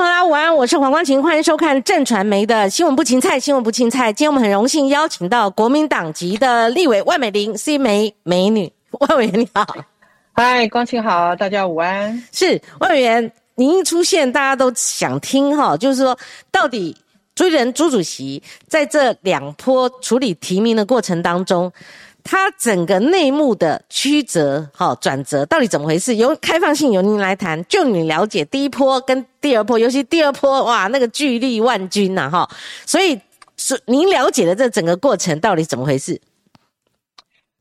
朋友午安，我是黄光琴，欢迎收看正传媒的新闻不芹菜，新闻不芹菜。今天我们很荣幸邀请到国民党籍的立委万美玲，C 美美女，万委员你好，嗨，光琴好，大家午安。是万委员，您一出现，大家都想听哈，就是说到底朱人朱主席在这两波处理提名的过程当中。他整个内幕的曲折、哈转折到底怎么回事？由开放性由您来谈，就你了解第一波跟第二波，尤其第二波哇，那个巨力万钧呐哈，所以是您了解的这整个过程到底怎么回事？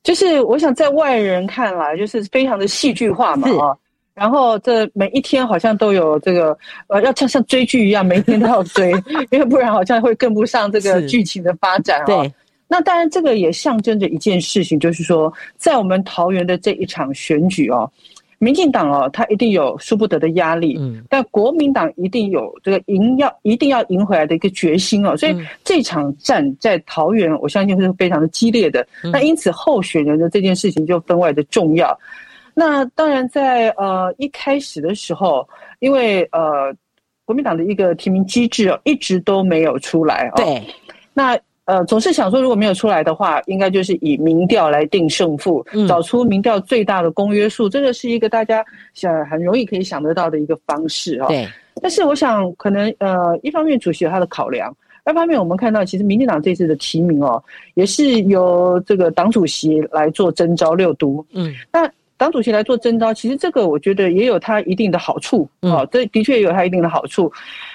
就是我想在外人看来，就是非常的戏剧化嘛啊，然后这每一天好像都有这个呃，要像像追剧一样，每一天都要追，因为不然好像会跟不上这个剧情的发展啊。那当然，这个也象征着一件事情，就是说，在我们桃园的这一场选举哦，民进党哦，他一定有输不得的压力，嗯，但国民党一定有这个赢要一定要赢回来的一个决心哦，所以这场战在桃园，我相信是非常的激烈的。那因此，候选人的这件事情就分外的重要。那当然，在呃一开始的时候，因为呃国民党的一个提名机制哦，一直都没有出来哦，对，那。呃，总是想说，如果没有出来的话，应该就是以民调来定胜负，找出民调最大的公约数，这个是一个大家想很容易可以想得到的一个方式啊。对。但是我想，可能呃，一方面主席有他的考量，二方面我们看到，其实民进党这次的提名哦，也是由这个党主席来做征召六都。嗯。那党主席来做征召，其实这个我觉得也有他一定的好处啊，这的确也有他一定的好处。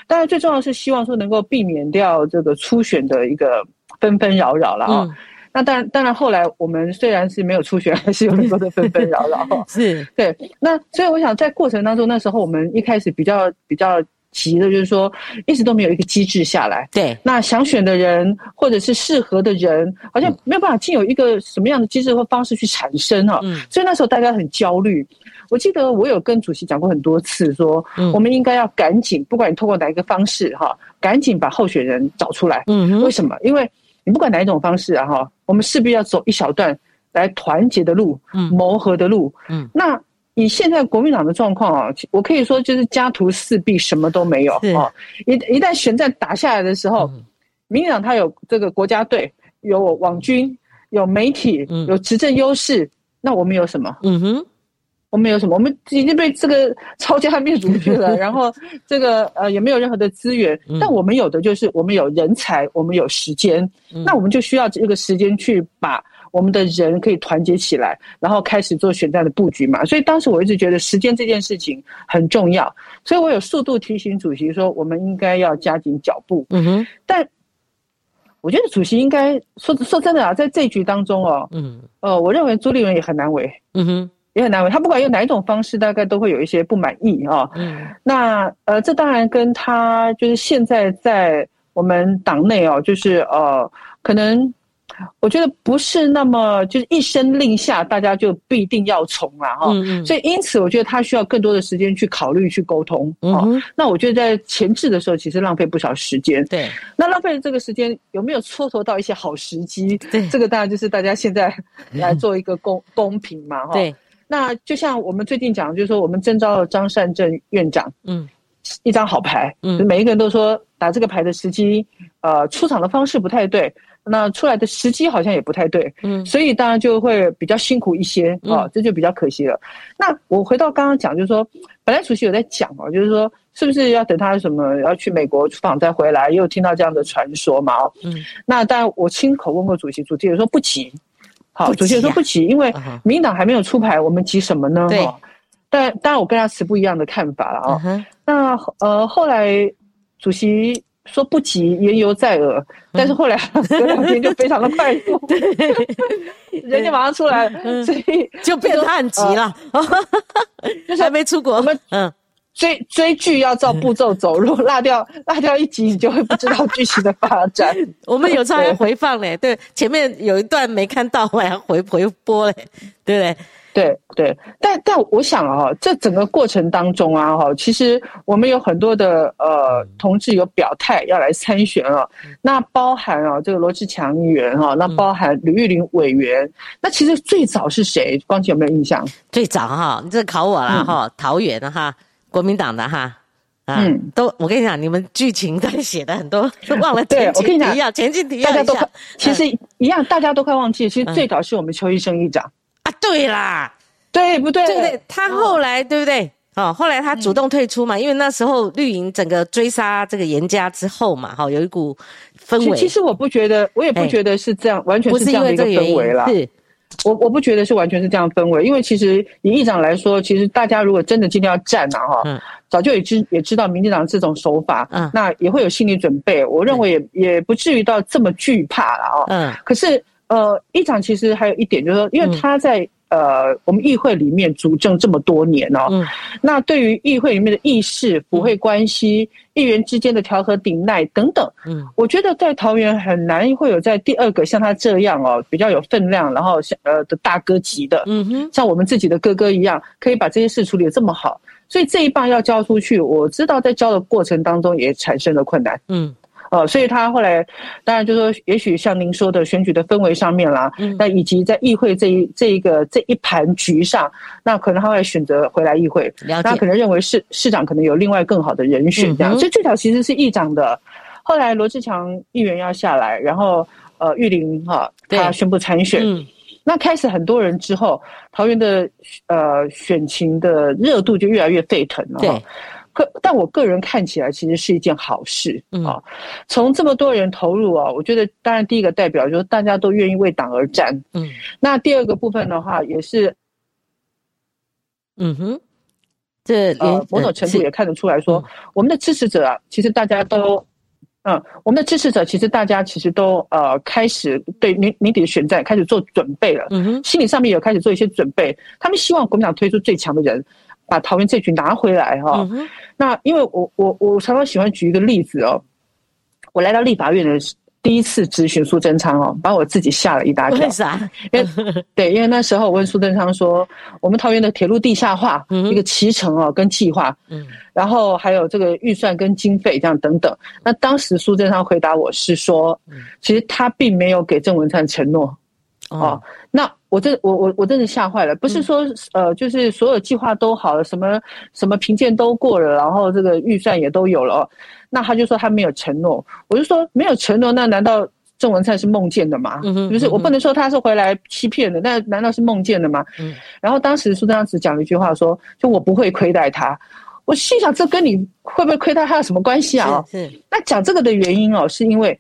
当然，最重要是希望说能够避免掉这个初选的一个。纷纷扰扰了啊！那当然，当然后来我们虽然是没有出选，还是有很多的纷纷扰扰。是对。那所以我想，在过程当中，那时候我们一开始比较比较急的，就是说一直都没有一个机制下来。对。那想选的人，或者是适合的人，好像没有办法进有一个什么样的机制或方式去产生啊。嗯。所以那时候大家很焦虑。我记得我有跟主席讲过很多次，说我们应该要赶紧，不管你通过哪一个方式哈，赶紧把候选人找出来。嗯。为什么？因为你不管哪一种方式啊，哈，我们势必要走一小段来团结的路，嗯，谋合的路，嗯。那以现在国民党的状况啊，我可以说就是家徒四壁，什么都没有啊。一一旦选战打下来的时候，民进党他有这个国家队，有网军，有媒体，有执政优势，那我们有什么？嗯哼。我们有什么？我们已经被这个抄家灭族去了，然后这个呃也没有任何的资源。但我们有的就是我们有人才，我们有时间。那我们就需要这个时间去把我们的人可以团结起来，然后开始做选战的布局嘛。所以当时我一直觉得时间这件事情很重要，所以我有速度提醒主席说，我们应该要加紧脚步。嗯哼。但我觉得主席应该说说真的啊，在这局当中哦，嗯，呃，我认为朱立伦也很难为。嗯哼。也很难为他，不管用哪一种方式，大概都会有一些不满意啊。嗯，那呃，这当然跟他就是现在在我们党内哦，就是呃，可能我觉得不是那么就是一声令下，大家就必定要从了哈。嗯嗯。所以因此，我觉得他需要更多的时间去考虑、去沟通。嗯那我觉得在前置的时候，其实浪费不少时间。对。那浪费的这个时间有没有蹉跎到一些好时机？对。这个当然就是大家现在来做一个公公平嘛。哈。对。那就像我们最近讲，就是说我们征召了张善政院长，嗯，一张好牌，嗯，每一个人都说打这个牌的时机，呃，出场的方式不太对，那出来的时机好像也不太对，嗯，所以当然就会比较辛苦一些，啊，这就比较可惜了。那我回到刚刚讲，就是说，本来主席有在讲哦，就是说是不是要等他什么要去美国出访再回来，也有听到这样的传说嘛，嗯，那当然我亲口问过主席，主席也说不急。好，主席说不急，因为民党还没有出牌，我们急什么呢？对，但当然我跟他持不一样的看法了啊。那呃，后来主席说不急，言犹在耳，但是后来隔两天就非常的快速，人家马上出来，所以就变得很急了，就是 还没出国。我们嗯。追追剧要照步骤走，如果落掉落掉一集，你就会不知道剧情的发展。我们有时候还回放嘞，对，前面有一段没看到，我还要回回播嘞，对不对？对对，但但我想啊，这整个过程当中啊，哈，其实我们有很多的呃同志有表态要来参选啊，那包含啊这个罗志强议员哈，那包含吕玉玲委员，那其实最早是谁？光姐有没有印象？最早哈，你这考我了哈，桃园的哈。国民党的哈，啊，都我跟你讲，你们剧情在写的很多，都忘了。对我跟你讲，前进提大家都其实一样，大家都快忘记。其实最早是我们邱医生议长啊，对啦，对不对？对对，他后来对不对？哦，后来他主动退出嘛，因为那时候绿营整个追杀这个严家之后嘛，哈，有一股氛围。其实我不觉得，我也不觉得是这样，完全是这样的一个氛围啦。是。我我不觉得是完全是这样氛围，因为其实以议长来说，其实大家如果真的今天要战啊，哈，早就也知也知道民进党这种手法，嗯，那也会有心理准备。我认为也也不至于到这么惧怕了啊。嗯，可是呃，议长其实还有一点就是说，因为他在。呃，我们议会里面主政这么多年哦，那对于议会里面的议事、府会关系、议员之间的调和顶耐等等，嗯，我觉得在桃园很难会有在第二个像他这样哦，比较有分量，然后像呃的大哥级的，嗯哼，像我们自己的哥哥一样，可以把这些事处理的这么好，所以这一棒要交出去，我知道在交的过程当中也产生了困难，嗯。哦，所以他后来当然就说，也许像您说的选举的氛围上面啦，那以及在议会这一这一个这一盘局上，那可能他会选择回来议会，他可能认为市市长可能有另外更好的人选这样，所以最早其实是议长的，后来罗志强议员要下来，然后呃玉林哈他宣布参选，那开始很多人之后，桃园的呃选情的热度就越来越沸腾了。可，但我个人看起来其实是一件好事啊。从这么多人投入啊，我觉得当然第一个代表就是大家都愿意为党而战。嗯，那第二个部分的话，也是，嗯哼，这呃某种程度也看得出来说，我们的支持者啊，其实大家都，嗯，我们的支持者其实大家其实都呃开始对年年底的选战开始做准备了。嗯哼，心理上面有开始做一些准备，他们希望国民党推出最强的人。把桃园这局拿回来哈，那因为我我我常常喜欢举一个例子哦，我来到立法院的第一次咨询苏贞昌哦，把我自己吓了一大跳。为啥？因为 对，因为那时候我问苏贞昌说，我们桃园的铁路地下化一个骑程哦跟计划，嗯，然后还有这个预算跟经费这样等等，那当时苏贞昌回答我是说，其实他并没有给郑文灿承诺。哦，那我真我我我真的吓坏了，不是说呃，就是所有计划都好了，什么什么评鉴都过了，然后这个预算也都有了，那他就说他没有承诺，我就说没有承诺，那难道郑文灿是梦见的吗？就是我不能说他是回来欺骗的，那难道是梦见的吗？嗯，然后当时苏章子讲了一句话，说就我不会亏待他，我心想这跟你会不会亏待他有什么关系啊？是，那讲这个的原因哦，是因为。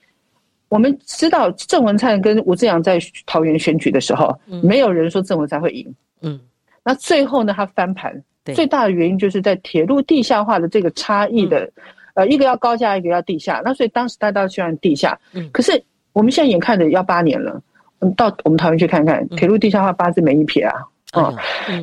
我们知道郑文灿跟吴志阳在桃园选举的时候，没有人说郑文灿会赢。嗯，那最后呢，他翻盘，最大的原因就是在铁路地下化的这个差异的，呃，一个要高架，一个要地下。那所以当时大家都希望地下。嗯，可是我们现在眼看着要八年了，嗯，到我们桃园去看看，铁路地下化八字没一撇啊，啊，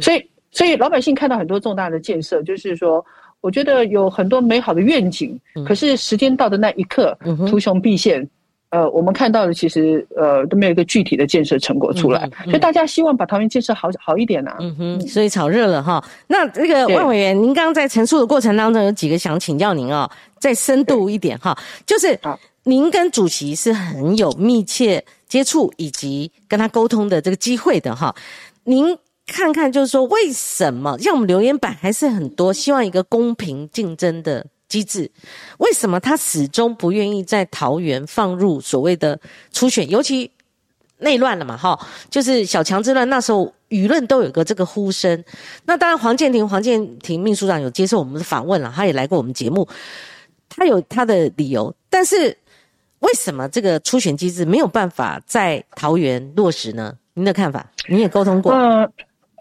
所以所以老百姓看到很多重大的建设，就是说，我觉得有很多美好的愿景，可是时间到的那一刻，图穷匕见。呃，我们看到的其实呃都没有一个具体的建设成果出来，所以大家希望把桃园建设好好一点呐。嗯哼，所以炒热了哈。那这个万委员，您刚刚在陈述的过程当中有几个想请教您哦，再深度一点哈，就是您跟主席是很有密切接触以及跟他沟通的这个机会的哈。您看看，就是说为什么像我们留言板还是很多，希望一个公平竞争的。机制，为什么他始终不愿意在桃园放入所谓的初选？尤其内乱了嘛，哈，就是小强之乱，那时候舆论都有个这个呼声。那当然，黄建庭、黄建庭秘书长有接受我们的访问了，他也来过我们节目，他有他的理由。但是为什么这个初选机制没有办法在桃园落实呢？您的看法？您也沟通过？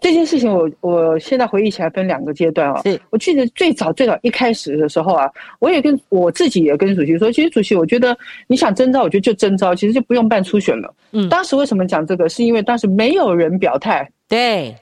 这件事情，我我现在回忆起来分两个阶段啊。我记得最早最早一开始的时候啊，我也跟我自己也跟主席说，其实主席，我觉得你想征召，我觉得就征召，其实就不用办初选了。嗯，当时为什么讲这个？是因为当时没有人表态，对，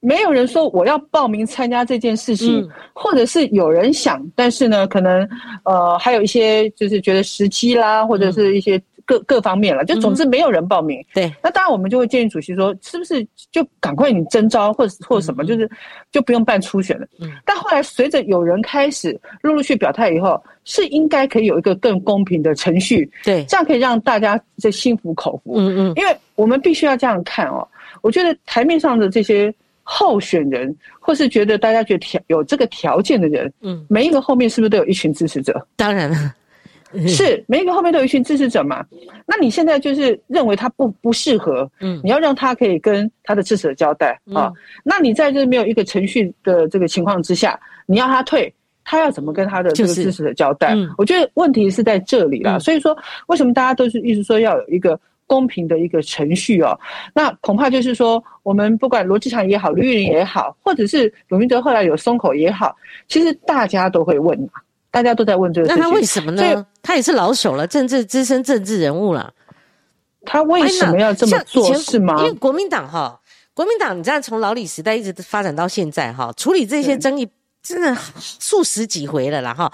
没有人说我要报名参加这件事情，或者是有人想，但是呢，可能呃还有一些就是觉得时机啦，或者是一些。各各方面了，就总之没有人报名。对，那当然我们就会建议主席说，是不是就赶快你征招或者或者什么，就是就不用办初选了。嗯。但后来随着有人开始陆陆续表态以后，是应该可以有一个更公平的程序。对，这样可以让大家这心服口服。嗯嗯。因为我们必须要这样看哦，我觉得台面上的这些候选人，或是觉得大家觉得条有这个条件的人，嗯，每一个后面是不是都有一群支持者？当然了，是每一个后面都有一群支持者嘛。那你现在就是认为他不不适合，嗯，你要让他可以跟他的支持者交代啊。那你在这没有一个程序的这个情况之下，你要他退，他要怎么跟他的这个支持者交代？我觉得问题是在这里了。所以说，为什么大家都是一直说要有一个？公平的一个程序哦，那恐怕就是说，我们不管罗志祥也好，吕玉玲也好，或者是鲁明德后来有松口也好，其实大家都会问啊，大家都在问这个事情。那他为什么呢？他也是老手了，政治资深政治人物了，他为什么要这么做？是吗？因为国民党哈，国民党你知道从老李时代一直发展到现在哈，处理这些争议真的数十几回了啦哈。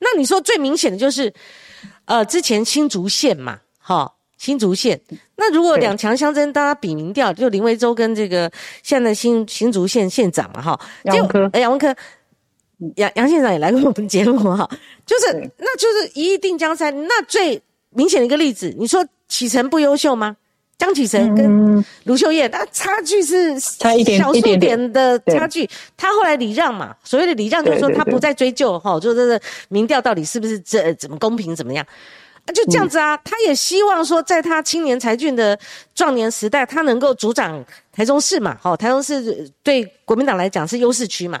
那你说最明显的就是，呃，之前新竹县嘛，哈。新竹县，那如果两强相争，大家比民调，就林维洲跟这个现在新新竹县县长嘛，哈，杨文科，杨文科，杨杨县长也来过我们节目哈，就是那就是一亿定江山，那最明显的一个例子，你说启程不优秀吗？江启程跟卢秀燕，那差距是 差一点小数点的差距，他后来礼让嘛，所谓的礼让就是说他不再追究哈，就是民调到底是不是这怎么公平怎么样啊。就这样子啊，他也希望说，在他青年才俊的壮年时代，他能够主掌台中市嘛。好，台中市对国民党来讲是优势区嘛。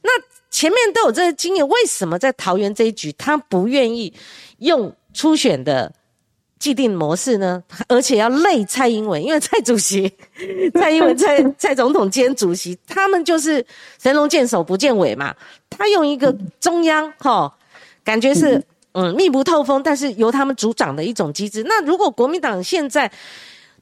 那前面都有这个经验，为什么在桃园这一局，他不愿意用初选的既定模式呢？而且要累蔡英文，因为蔡主席、蔡英文、蔡蔡总统兼主席，他们就是神龙见首不见尾嘛。他用一个中央哈，感觉是。嗯，密不透风，但是由他们主掌的一种机制。那如果国民党现在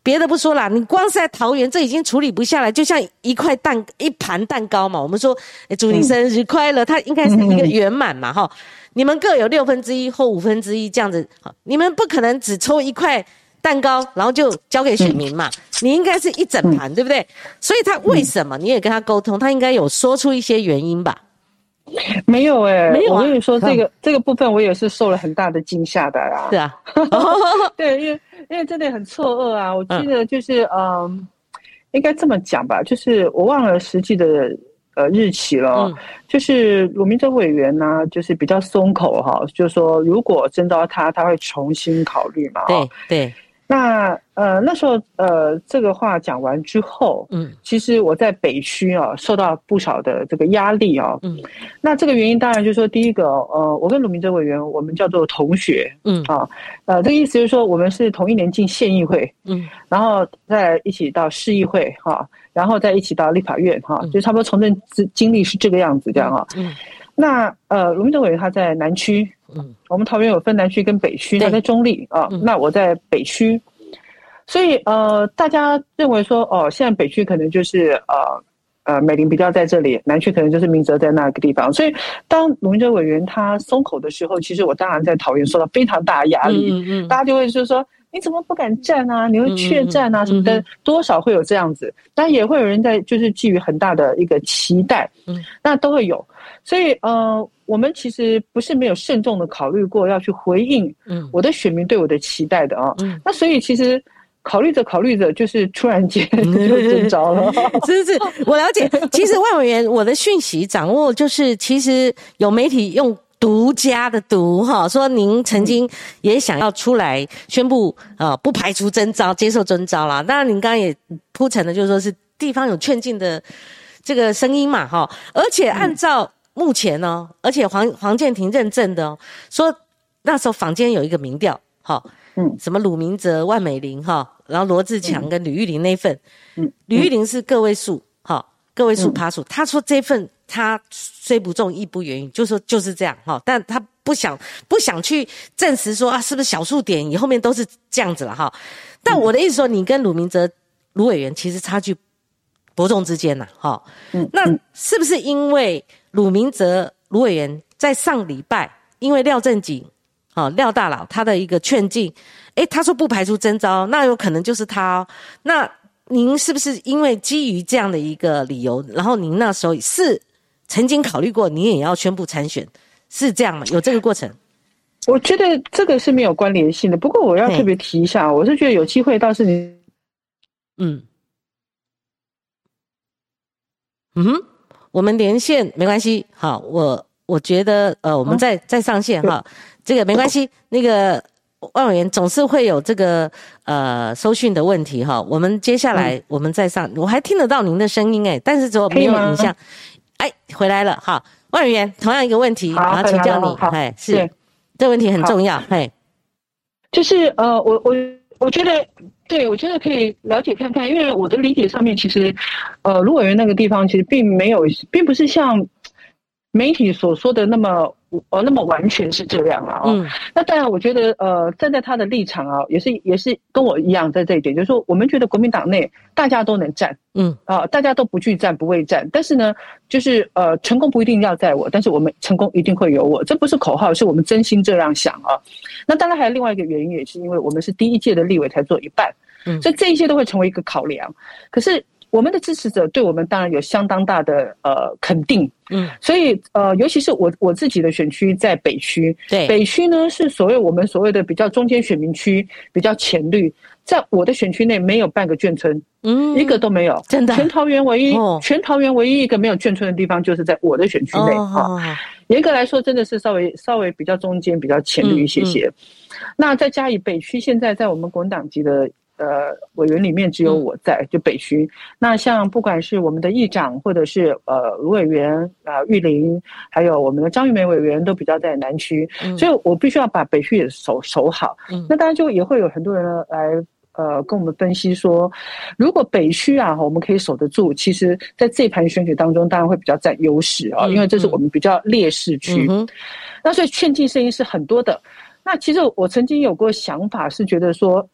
别的不说啦，你光是在桃园，这已经处理不下来，就像一块蛋一盘蛋糕嘛。我们说，祝你生日快乐，它应该是一个圆满嘛，哈。你们各有六分之一或五分之一这样子，你们不可能只抽一块蛋糕，然后就交给选民嘛。你应该是一整盘，对不对？所以他为什么你也跟他沟通，他应该有说出一些原因吧。没有哎，我跟你说，这个这个部分我也是受了很大的惊吓的啦。是啊，对，因为 因为真的很错愕啊。我记得就是嗯，应该这么讲吧，就是我忘了实际的呃日期了。就是鲁明哲委员呢，就是比较松口哈，就是说如果征召他，他会重新考虑嘛。对对。那呃那时候呃这个话讲完之后，嗯，其实我在北区啊受到不少的这个压力啊，嗯，那这个原因当然就是说第一个呃我跟鲁明哲委员我们叫做同学，嗯。啊呃这个意思就是说我们是同一年进县议会，嗯，然后再一起到市议会哈，然后再一起到立法院哈，就差不多从政经经历是这个样子这样啊，嗯，那呃龙明哲委员他在南区。嗯，我们桃园有分南区跟北区，他在中立啊。那我在北区，所以呃，大家认为说哦，现在北区可能就是呃呃美玲比较在这里，南区可能就是明哲在那个地方。所以当卢明哲委员他松口的时候，其实我当然在桃园受到非常大的压力。嗯嗯，大家就会就说你怎么不敢站啊？你会怯战啊什么的，多少会有这样子。但也会有人在就是寄予很大的一个期待。嗯，那都会有。所以呃。我们其实不是没有慎重的考虑过要去回应，嗯，我的选民对我的期待的啊，嗯，那所以其实考虑着考虑着，就是突然间 就中招了，是是是，我了解。其实万委员，我的讯息掌握就是，其实有媒体用独家的读哈，说您曾经也想要出来宣布啊，不排除征召，接受征召啦。当然，您刚刚也铺陈的，就是说是地方有劝进的这个声音嘛，哈，而且按照。目前呢，而且黄黄建庭认证的哦说，那时候坊间有一个民调，哈，嗯，什么鲁明哲、万美玲，哈，然后罗志强跟吕玉玲那份，嗯，吕玉玲是个位数，哈，个位数趴数，他说这份他虽不中亦不远矣，就说就是这样，哈，但他不想不想去证实说啊，是不是小数点，以后面都是这样子了，哈。但我的意思说，你跟鲁明哲卢委员其实差距伯仲之间呐，哈，嗯，那是不是因为？鲁明哲卢委员在上礼拜，因为廖正景，哦，廖大佬他的一个劝进，诶，他说不排除征召，那有可能就是他。哦。那您是不是因为基于这样的一个理由，然后您那时候是曾经考虑过，你也要宣布参选，是这样吗？有这个过程？我觉得这个是没有关联性的。不过我要特别提一下，我是觉得有机会倒是你，嗯。嗯哼，我们连线没关系，好，我我觉得呃，我们再再上线哈，这个没关系，那个万委员总是会有这个呃收讯的问题哈，我们接下来我们再上，我还听得到您的声音哎，但是只有没有影像，哎，回来了哈，万委员同样一个问题，然后请教你，哎，是。这问题很重要，嘿，就是呃，我我我觉得。对，我觉得可以了解看看，因为我的理解上面，其实，呃，芦苇园那个地方其实并没有，并不是像媒体所说的那么。呃，那么完全是这样啊？嗯，那当然，我觉得，呃，站在他的立场啊，也是也是跟我一样，在这一点，就是说，我们觉得国民党内大家都能战，嗯，啊，大家都不惧战不畏战，但是呢，就是呃，成功不一定要在我，但是我们成功一定会有我，这不是口号，是我们真心这样想啊。那当然还有另外一个原因，也是因为我们是第一届的立委才做一半，嗯，所以这一些都会成为一个考量。可是。我们的支持者对我们当然有相当大的呃肯定，嗯，所以呃，尤其是我我自己的选区在北区，对，北区呢是所谓我们所谓的比较中间选民区，比较浅绿，在我的选区内没有半个眷村，嗯，一个都没有，真的，全桃园唯一，全桃园唯一一个没有眷村的地方就是在我的选区内啊。严格来说，真的是稍微稍微比较中间，比较浅绿一些些。那再加以北区，现在在我们国民党籍的。呃，委员里面只有我在，就北区。那像不管是我们的议长，或者是呃卢委员啊玉林，还有我们的张玉梅委员，都比较在南区，所以我必须要把北区也守守好。那当然就也会有很多人来呃跟我们分析说，如果北区啊我们可以守得住，其实在这盘选举当中，当然会比较占优势啊，因为这是我们比较劣势区。那所以劝进声音是很多的。那其实我曾经有过想法，是觉得说。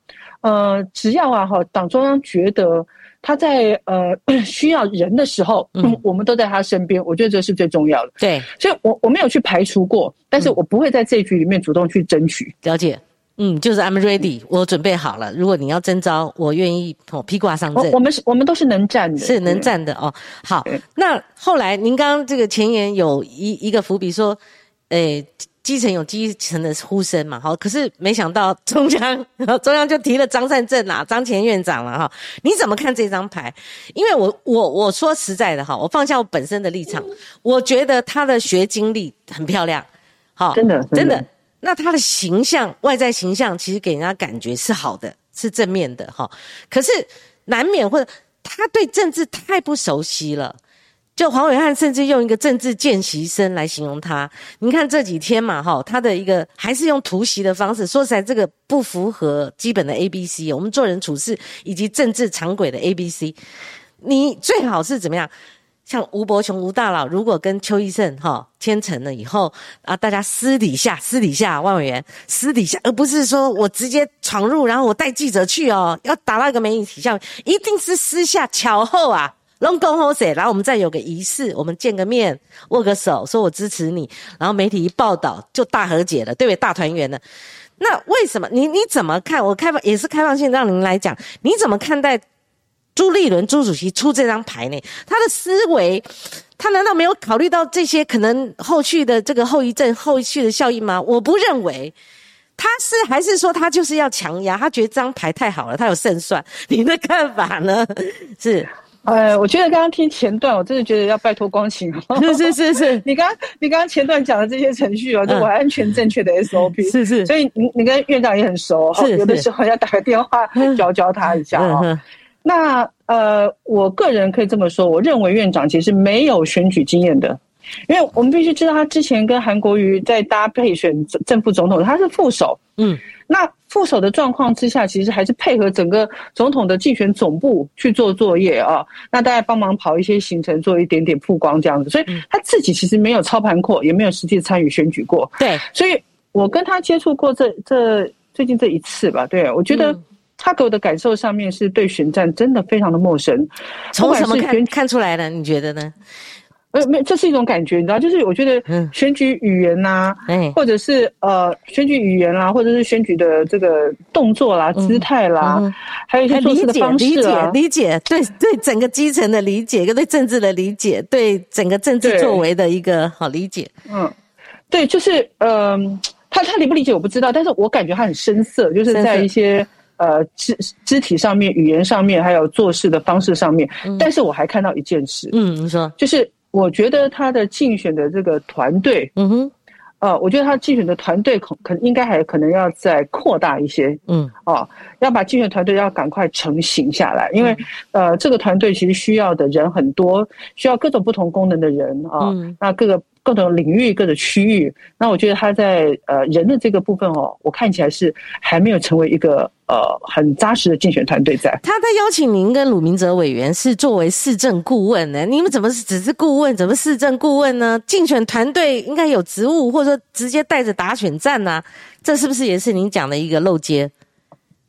呃，只要啊哈，党中央觉得他在呃 需要人的时候，嗯，我们都在他身边，我觉得这是最重要的。对，所以我我没有去排除过，但是我不会在这一局里面主动去争取。了解，嗯，就是 I'm ready，我准备好了。如果你要征召，我愿意哦披挂上阵。我们是，我们都是能站的，是能站的哦。好，那后来您刚刚这个前言有一一个伏笔说，诶。基层有基层的呼声嘛，好，可是没想到中央中央就提了张善政啦，张前院长了哈，你怎么看这张牌？因为我我我说实在的哈，我放下我本身的立场，我觉得他的学经历很漂亮，好，真的真的，那他的形象外在形象其实给人家感觉是好的，是正面的哈，可是难免或者他对政治太不熟悉了。就黄伟汉甚至用一个政治见习生来形容他。你看这几天嘛，哈，他的一个还是用突袭的方式，说起来这个不符合基本的 A B C，我们做人处事以及政治常轨的 A B C。你最好是怎么样？像吴伯雄吴大佬，如果跟邱医生哈签成了以后啊，大家私底下私底下万委员私底下，而不是说我直接闯入，然后我带记者去哦，要打到一个媒体下，一定是私下巧后啊。龙宫好势，然后我们再有个仪式，我们见个面，握个手，说我支持你，然后媒体一报道就大和解了，对不对？大团圆了。那为什么你你怎么看？我开放也是开放性，让您来讲，你怎么看待朱立伦朱主席出这张牌呢？他的思维，他难道没有考虑到这些可能后续的这个后遗症、后续的效应吗？我不认为，他是还是说他就是要强压，他觉得这张牌太好了，他有胜算。你的看法呢？是？哎，我觉得刚刚听前段，我真的觉得要拜托光晴。是是是是，你刚你刚刚前段讲的这些程序哦，就完全正确的 SOP。是是，所以你你跟院长也很熟哈，有的时候要打个电话教教他一下哦。那呃，我个人可以这么说，我认为院长其实没有选举经验的，因为我们必须知道他之前跟韩国瑜在搭配选正副总统，他是副手。嗯，那。副手的状况之下，其实还是配合整个总统的竞选总部去做作业啊。那大家帮忙跑一些行程，做一点点曝光这样子。所以他自己其实没有操盘过，也没有实际参与选举过。对，所以我跟他接触过这这最近这一次吧。对我觉得他给我的感受上面是对选战真的非常的陌生。从什么看看出来的？你觉得呢？呃，没，这是一种感觉，你知道，就是我觉得选举语言呐，或者是呃选举语言啦，或者是选举的这个动作啦、姿态啦，还有一些做事的方式啊，理解，对对整个基层的理解，跟对政治的理解，对整个政治作为的一个好理解。嗯，对，就是呃，他他理不理解我不知道，但是我感觉他很生涩，就是在一些呃肢肢体上面、语言上面，还有做事的方式上面。但是我还看到一件事，嗯，你说，就是我觉得他的竞选的这个团队，嗯哼。呃，我觉得他竞选的团队可可应该还可能要再扩大一些，嗯，哦，要把竞选团队要赶快成型下来，因为呃，这个团队其实需要的人很多，需要各种不同功能的人啊，那各个。各种领域、各种区域，那我觉得他在呃人的这个部分哦，我看起来是还没有成为一个呃很扎实的竞选团队在。他在邀请您跟鲁明哲委员是作为市政顾问呢？你们怎么是只是顾问，怎么市政顾问呢？竞选团队应该有职务，或者说直接带着打选战呢？这是不是也是您讲的一个漏接？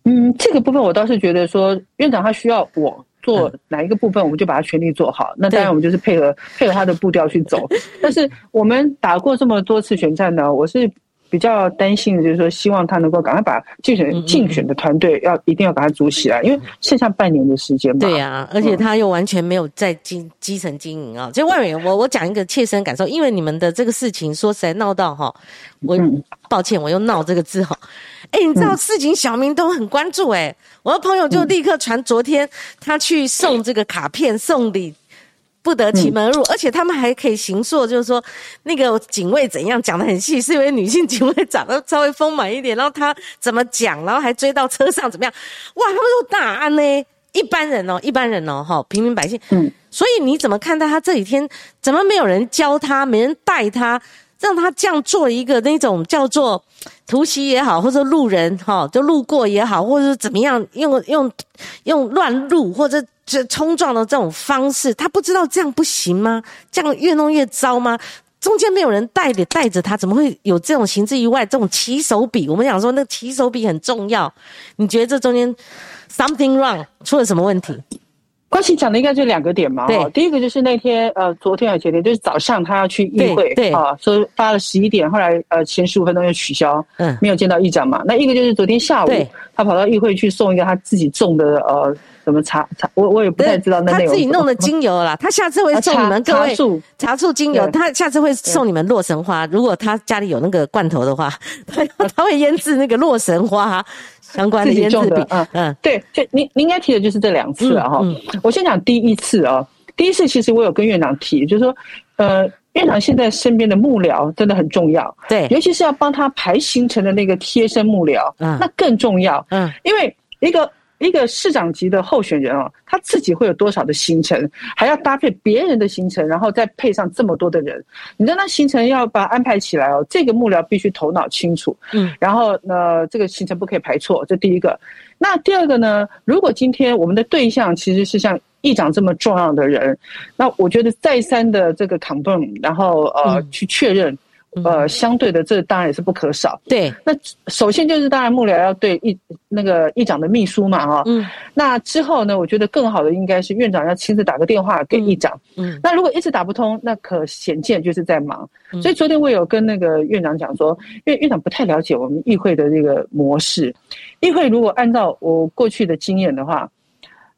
嗯，这个部分我倒是觉得说，院长他需要我。做哪一个部分，我们就把它全力做好。那当然，我们就是配合配合他的步调去走。但是我们打过这么多次选战呢，我是比较担心的，就是说，希望他能够赶快把竞选竞选的团队要一定要把它组起来，因为剩下半年的时间嘛。对呀，而且他又完全没有在基基层经营啊。就外面，我我讲一个切身感受，因为你们的这个事情说实在闹到哈，我抱歉，我又闹这个字哈。哎，你知道事情，小明都很关注哎。我的朋友就立刻传，昨天他去送这个卡片送礼，不得其门而入，而且他们还可以行说，就是说那个警卫怎样讲的很细，是因为女性警卫长得稍微丰满一点，然后他怎么讲，然后还追到车上怎么样？哇，他们都大案呢，一般人哦，一般人哦，哈，平民百姓。嗯，所以你怎么看待他这几天怎么没有人教他，没人带他？让他这样做一个那种叫做突袭也好，或者路人哈就路过也好，或者是怎么样用用用乱入或者这冲撞的这种方式，他不知道这样不行吗？这样越弄越糟吗？中间没有人带的带着他，怎么会有这种行之以外这种起手笔？我们讲说那起手笔很重要，你觉得这中间 something wrong 出了什么问题？关系讲的应该就两个点嘛，对，第一个就是那天呃，昨天还前天，就是早上他要去议会，对啊，说发了十一点，后来呃前十五分钟又取消，嗯，没有见到议长嘛。那一个就是昨天下午，他跑到议会去送一个他自己种的呃。什么茶茶？我我也不太知道那他自己弄的精油啦，他下次会送你们各位茶树精油。他下次会送你们洛神花，如果他家里有那个罐头的话，他 他会腌制那个洛神花相关的腌制品。嗯嗯，对，就您您应该提的就是这两次啊哈。我先讲第一次啊，第一次其实我有跟院长提，就是说，呃，院长现在身边的幕僚真的很重要，对，尤其是要帮他排行程的那个贴身幕僚，嗯，那更重要，嗯，因为一个。一个市长级的候选人哦，他自己会有多少的行程，还要搭配别人的行程，然后再配上这么多的人，你让他行程要把安排起来哦。这个幕僚必须头脑清楚，嗯，然后呢，这个行程不可以排错，这第一个。那第二个呢，如果今天我们的对象其实是像议长这么重要的人，那我觉得再三的这个扛盾，然后呃去确认。呃，相对的，这当然也是不可少。对，那首先就是当然幕僚要对议那个议长的秘书嘛，哈。嗯。那之后呢，我觉得更好的应该是院长要亲自打个电话给议长。嗯。那如果一直打不通，那可显见就是在忙。所以昨天我有跟那个院长讲说，因为院长不太了解我们议会的这个模式。议会如果按照我过去的经验的话，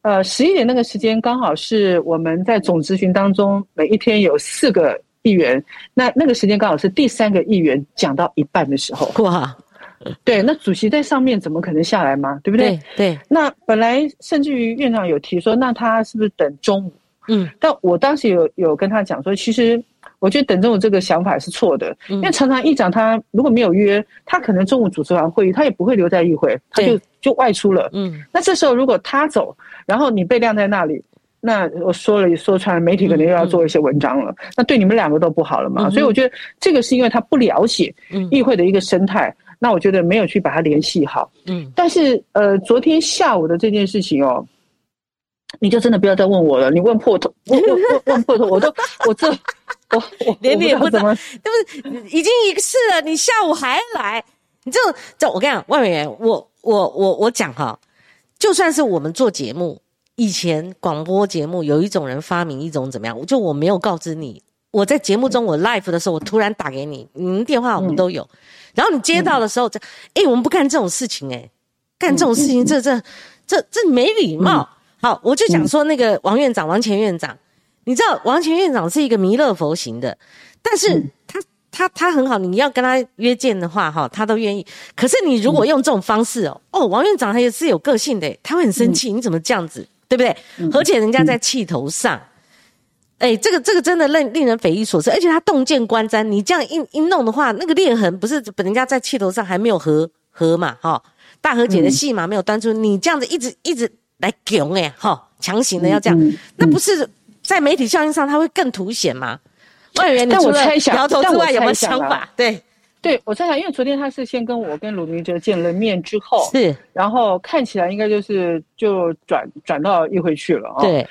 呃，十一点那个时间刚好是我们在总咨询当中每一天有四个。议员，那那个时间刚好是第三个议员讲到一半的时候。哇，对，那主席在上面怎么可能下来嘛？对不对？对。那本来甚至于院长有提说，那他是不是等中午？嗯。但我当时有有跟他讲说，其实我觉得等中午这个想法是错的，因为常常议长他如果没有约，他可能中午主持完会议，他也不会留在议会，他就就外出了。嗯。那这时候如果他走，然后你被晾在那里。那我说了说穿，媒体可能又要做一些文章了，那对你们两个都不好了嘛。所以我觉得这个是因为他不了解议会的一个生态，那我觉得没有去把它联系好。嗯，但是呃，昨天下午的这件事情哦，你就真的不要再问我了，你问破头，问问问破头，我都我这我我连也不怎么，对不已经一次了，你下午还来，你这这我跟你讲，万委员，我我我我讲哈，就算是我们做节目。以前广播节目有一种人发明一种怎么样？就我没有告知你，我在节目中我 live 的时候，我突然打给你，你们电话我们都有，然后你接到的时候，这哎，我们不干这种事情，哎，干这种事情，这这这这没礼貌。好，我就讲说那个王院长、王前院长，你知道王前院长是一个弥勒佛型的，但是他他他很好，你要跟他约见的话，哈，他都愿意。可是你如果用这种方式哦，哦，王院长他也是有个性的，他会很生气，你怎么这样子，对不对？而且人家在气头上，哎，这个这个真的令令人匪夷所思。而且他洞见观瞻，你这样一一弄的话，那个裂痕不是本人家在气头上还没有和和嘛，哈，大和解的戏码没有端出，你这样子一直一直来囧哎，哈，强行的要这样，那不是在媒体效应上他会更凸显吗？万元，但我猜想，摇头之外有没有想法？对，对我在想，因为昨天他是先跟我跟鲁明哲见了面之后，是，然后看起来应该就是就转转到议会去了啊。对，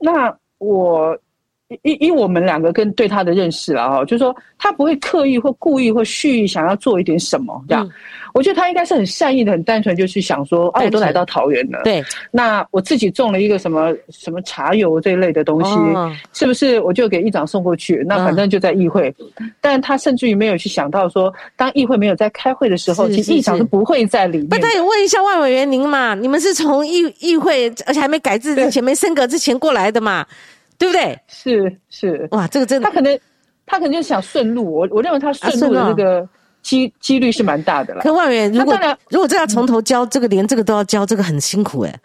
那我。因因我们两个跟对他的认识了哈，就是说他不会刻意或故意或蓄意想要做一点什么这样，我觉得他应该是很善意的、很单纯，就是想说啊，我都来到桃园了，对，那我自己种了一个什么什么茶油这一类的东西，是不是我就给议长送过去？那反正就在议会，但他甚至于没有去想到说，当议会没有在开会的时候，其实议长是不会在里面。那他也问一下万委员您嘛，你们是从议议会，而且还没改制之前、没升格之前过来的嘛？对不对？是是，哇，这个真的，他可能他可能就想顺路，我我认为他顺路的这个机几率是蛮大的了。可万元，如果如果这要从头教，这个连这个都要教，这个很辛苦哎。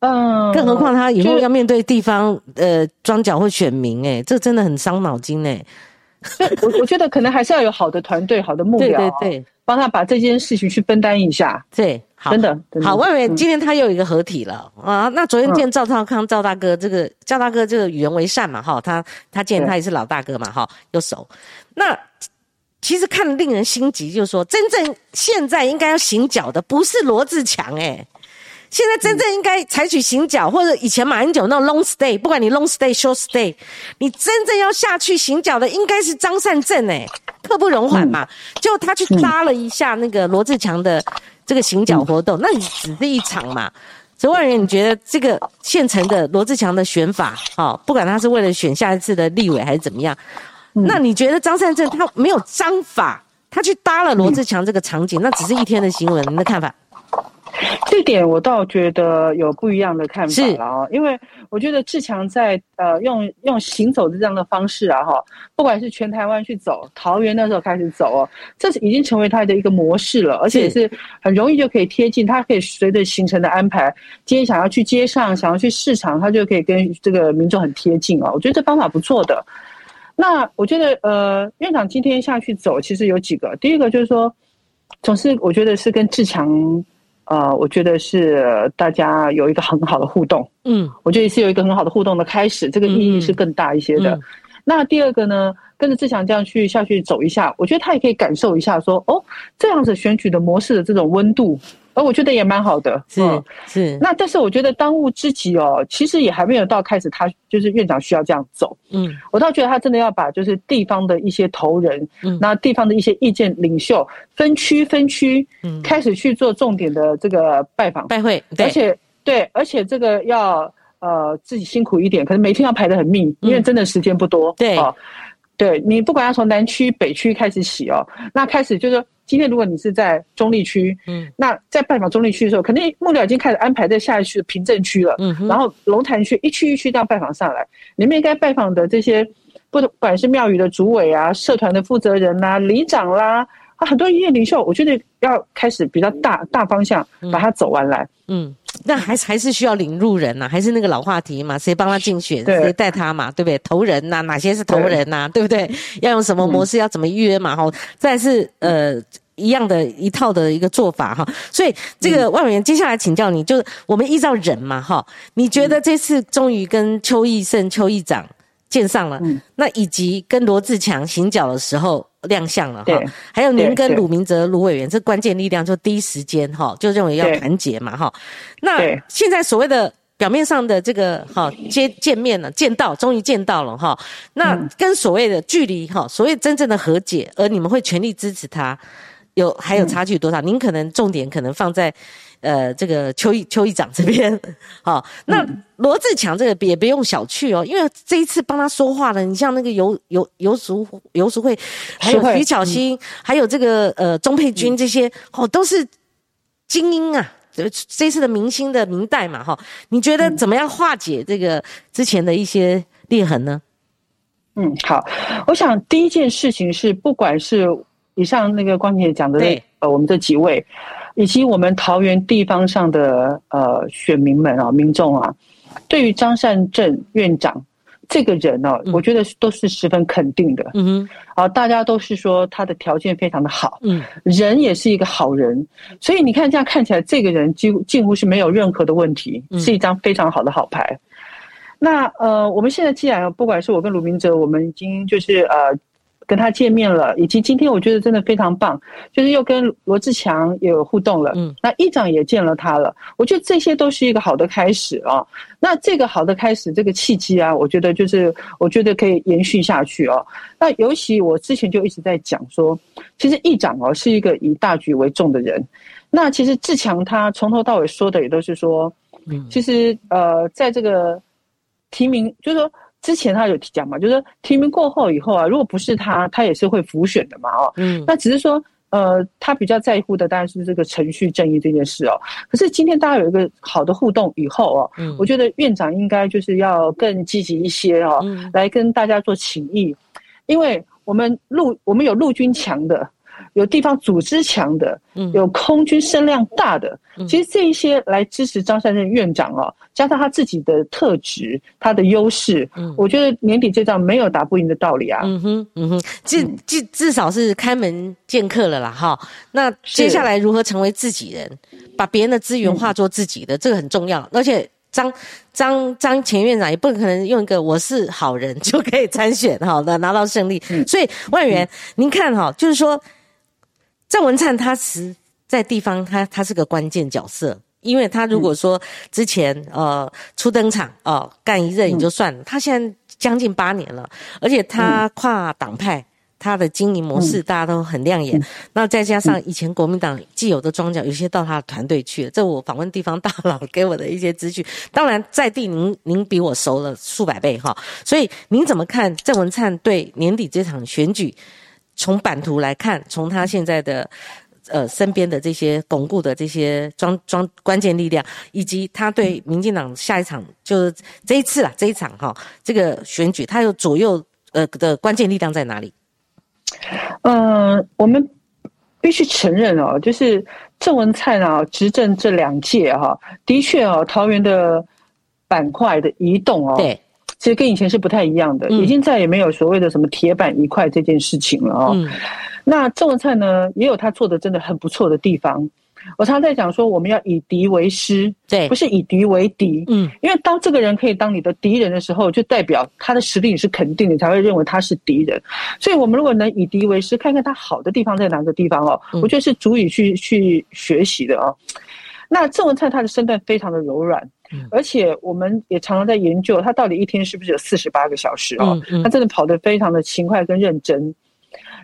嗯，更何况他以后要面对地方呃庄脚或选民哎，这真的很伤脑筋哎。我我觉得可能还是要有好的团队、好的目标，对对对，帮他把这件事情去分担一下。对。真的好，外面今天他又一个合体了啊！那昨天见赵少康赵大哥，这个赵大哥这个与人为善嘛，哈，他他见他也是老大哥嘛，哈，又熟。那其实看令人心急，就是说，真正现在应该要行脚的不是罗志强，哎，现在真正应该采取行脚，或者以前马英九那种 long stay，不管你 long stay short stay，你真正要下去行脚的应该是张善政，哎，刻不容缓嘛，就他去搭了一下那个罗志强的。这个行脚活动，那你只是一场嘛？所以万人，你觉得这个现成的罗志强的选法，哦，不管他是为了选下一次的立委还是怎么样，那你觉得张善政他没有章法，他去搭了罗志强这个场景，那只是一天的新闻，你的看法？这点我倒觉得有不一样的看法了啊，因为我觉得志强在呃用用行走的这样的方式啊哈，不管是全台湾去走，桃园那时候开始走哦，这是已经成为他的一个模式了，而且是很容易就可以贴近，他可以随着行程的安排，今天想要去街上，想要去市场，他就可以跟这个民众很贴近哦。我觉得这方法不错的。那我觉得呃，院长今天下去走，其实有几个，第一个就是说，总是我觉得是跟志强。呃，我觉得是大家有一个很好的互动，嗯，我觉得是有一个很好的互动的开始，这个意义是更大一些的。那第二个呢，跟着志强这样去下去走一下，我觉得他也可以感受一下，说哦，这样子选举的模式的这种温度。而我觉得也蛮好的，是是。那但是我觉得当务之急哦，其实也还没有到开始，他就是院长需要这样走。嗯，我倒觉得他真的要把就是地方的一些头人，嗯，那地方的一些意见领袖分区分区，嗯，开始去做重点的这个拜访拜会，而且对，而且这个要呃自己辛苦一点，可能每天要排的很密，因为真的时间不多。对，对你不管要从南区北区开始洗哦，那开始就是。今天如果你是在中立区，嗯，那在拜访中立区的时候，肯定幕僚已经开始安排在下一区的平镇区了，嗯，然后龙潭区一区一区这样拜访上来，里面该拜访的这些，不管是庙宇的主委啊、社团的负责人呐、里长啦，啊，很多音乐领袖，我觉得要开始比较大大方向把它走完来，嗯，那还是还是需要领路人呐，还是那个老话题嘛，谁帮他竞选，谁带他嘛，对不对？投人呐，哪些是投人呐，对。不对？要用什么模式，要怎么约嘛，哈，再是呃。一样的一套的一个做法哈，所以这个万委员接下来请教你，就是我们依照人嘛哈，你觉得这次终于跟邱义胜邱议长见上了，那以及跟罗志强行脚的时候亮相了哈，还有您跟鲁明哲鲁委员这关键力量就第一时间哈就认为要团结嘛哈，那现在所谓的表面上的这个哈接见面了见到终于见到了哈，那跟所谓的距离哈所谓真正的和解，而你们会全力支持他。有还有差距多少？您可能重点可能放在，呃，这个邱议邱议长这边，好。那罗志强这个也不用小觑哦，因为这一次帮他说话的，你像那个游游游淑游淑慧，还有徐巧芯，还有这个呃钟佩君这些，哦，都是精英啊，这这次的明星的明代嘛，哈。你觉得怎么样化解这个之前的一些裂痕呢？嗯，好，我想第一件事情是，不管是以上那个光姐讲的，呃，我们这几位，以及我们桃园地方上的呃选民们啊、民众啊，对于张善政院长。这个人呢，我觉得都是十分肯定的。嗯哼，啊，大家都是说他的条件非常的好，嗯，人也是一个好人，所以你看这样看起来，这个人几乎近乎是没有任何的问题，是一张非常好的好牌。那呃，我们现在既然不管是我跟卢明哲，我们已经就是呃。跟他见面了，以及今天我觉得真的非常棒，就是又跟罗志强也有互动了。嗯，那议长也见了他了，我觉得这些都是一个好的开始啊。那这个好的开始，这个契机啊，我觉得就是我觉得可以延续下去哦。那尤其我之前就一直在讲说，其实议长哦是一个以大局为重的人。那其实志强他从头到尾说的也都是说，嗯，其实呃，在这个提名，就是说。之前他有讲嘛，就是提名过后以后啊，如果不是他，他也是会复选的嘛，哦，嗯，那只是说，呃，他比较在乎的当然是这个程序正义这件事哦。可是今天大家有一个好的互动以后哦，嗯，我觉得院长应该就是要更积极一些哦，来跟大家做情谊，因为我们陆我们有陆军强的。有地方组织强的，嗯，有空军声量大的，其实这一些来支持张善任院长哦，加上他自己的特质，他的优势，嗯，我觉得年底这仗没有打不赢的道理啊。嗯哼，嗯哼，至至至少是开门见客了啦，哈。那接下来如何成为自己人，把别人的资源化作自己的，这个很重要。而且张张张前院长也不可能用一个我是好人 就可以参选，好的拿到胜利。所以万元，您看哈，就是说。郑文灿他是在地方，他他是个关键角色，因为他如果说之前呃初登场哦干一任也就算了，他现在将近八年了，而且他跨党派，他的经营模式大家都很亮眼。那再加上以前国民党既有的庄脚，有些到他的团队去了，这我访问地方大佬给我的一些资讯。当然在地您您比我熟了数百倍哈，所以您怎么看郑文灿对年底这场选举？从版图来看，从他现在的呃身边的这些巩固的这些装装关键力量，以及他对民进党下一场就是这一次啊这一场哈这个选举，他有左右呃的关键力量在哪里？嗯，我们必须承认哦，就是郑文灿啊执政这两届哈，的确哦桃园的板块的移动哦。对。其实跟以前是不太一样的，已经再也没有所谓的什么铁板一块这件事情了哦。那郑文灿呢，也有他做的真的很不错的地方。我常常在讲说，我们要以敌为师，对，不是以敌为敌。嗯，因为当这个人可以当你的敌人的时候，就代表他的实力是肯定，你才会认为他是敌人。所以，我们如果能以敌为师，看看他好的地方在哪个地方哦，我觉得是足以去去学习的哦。那郑文灿他的身段非常的柔软。而且我们也常常在研究他到底一天是不是有四十八个小时哦，他真的跑得非常的勤快跟认真，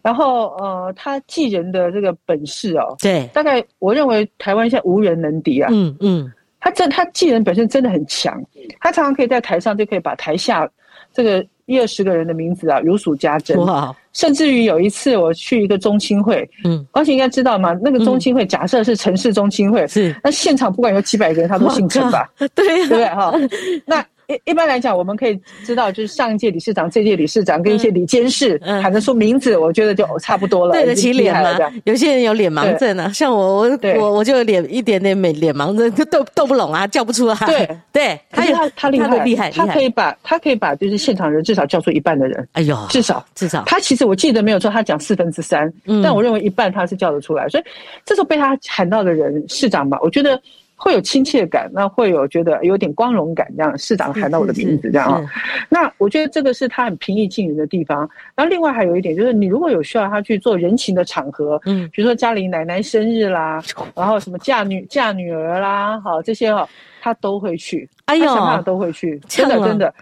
然后呃，他记人的这个本事哦，对，大概我认为台湾现在无人能敌啊，嗯嗯，他真他记人本身真的很强，他常常可以在台上就可以把台下这个。一二十个人的名字啊，如数家珍。哇！甚至于有一次我去一个中青会，嗯，而且应该知道嘛？那个中青会假设是城市中青会，是那现场不管有几百个人，他都姓陈吧？对，对不对？哈，那。一一般来讲，我们可以知道，就是上一届理事长、这届理事长跟一些理监事喊得出名字，我觉得就差不多了。对得起脸吗？有些人有脸盲症啊，像我，我我我就脸一点点没脸盲症，就斗斗不拢啊，叫不出来。对 对，他他他厉害厉害，他可以把他可以把就是现场人至少叫出一半的人。哎呦，至少至少，他其实我记得没有错，他讲四分之三，但我认为一半他是叫得出来，所以这时候被他喊到的人市长吧，我觉得。会有亲切感，那会有觉得有点光荣感，这样市长喊到我的名字这样啊。那我觉得这个是他很平易近人的地方。然后另外还有一点就是，你如果有需要他去做人情的场合，嗯，比如说家里奶奶生日啦，然后什么嫁女嫁女儿啦，好这些哦，他都会去，哎呦，想都会去，真的真的。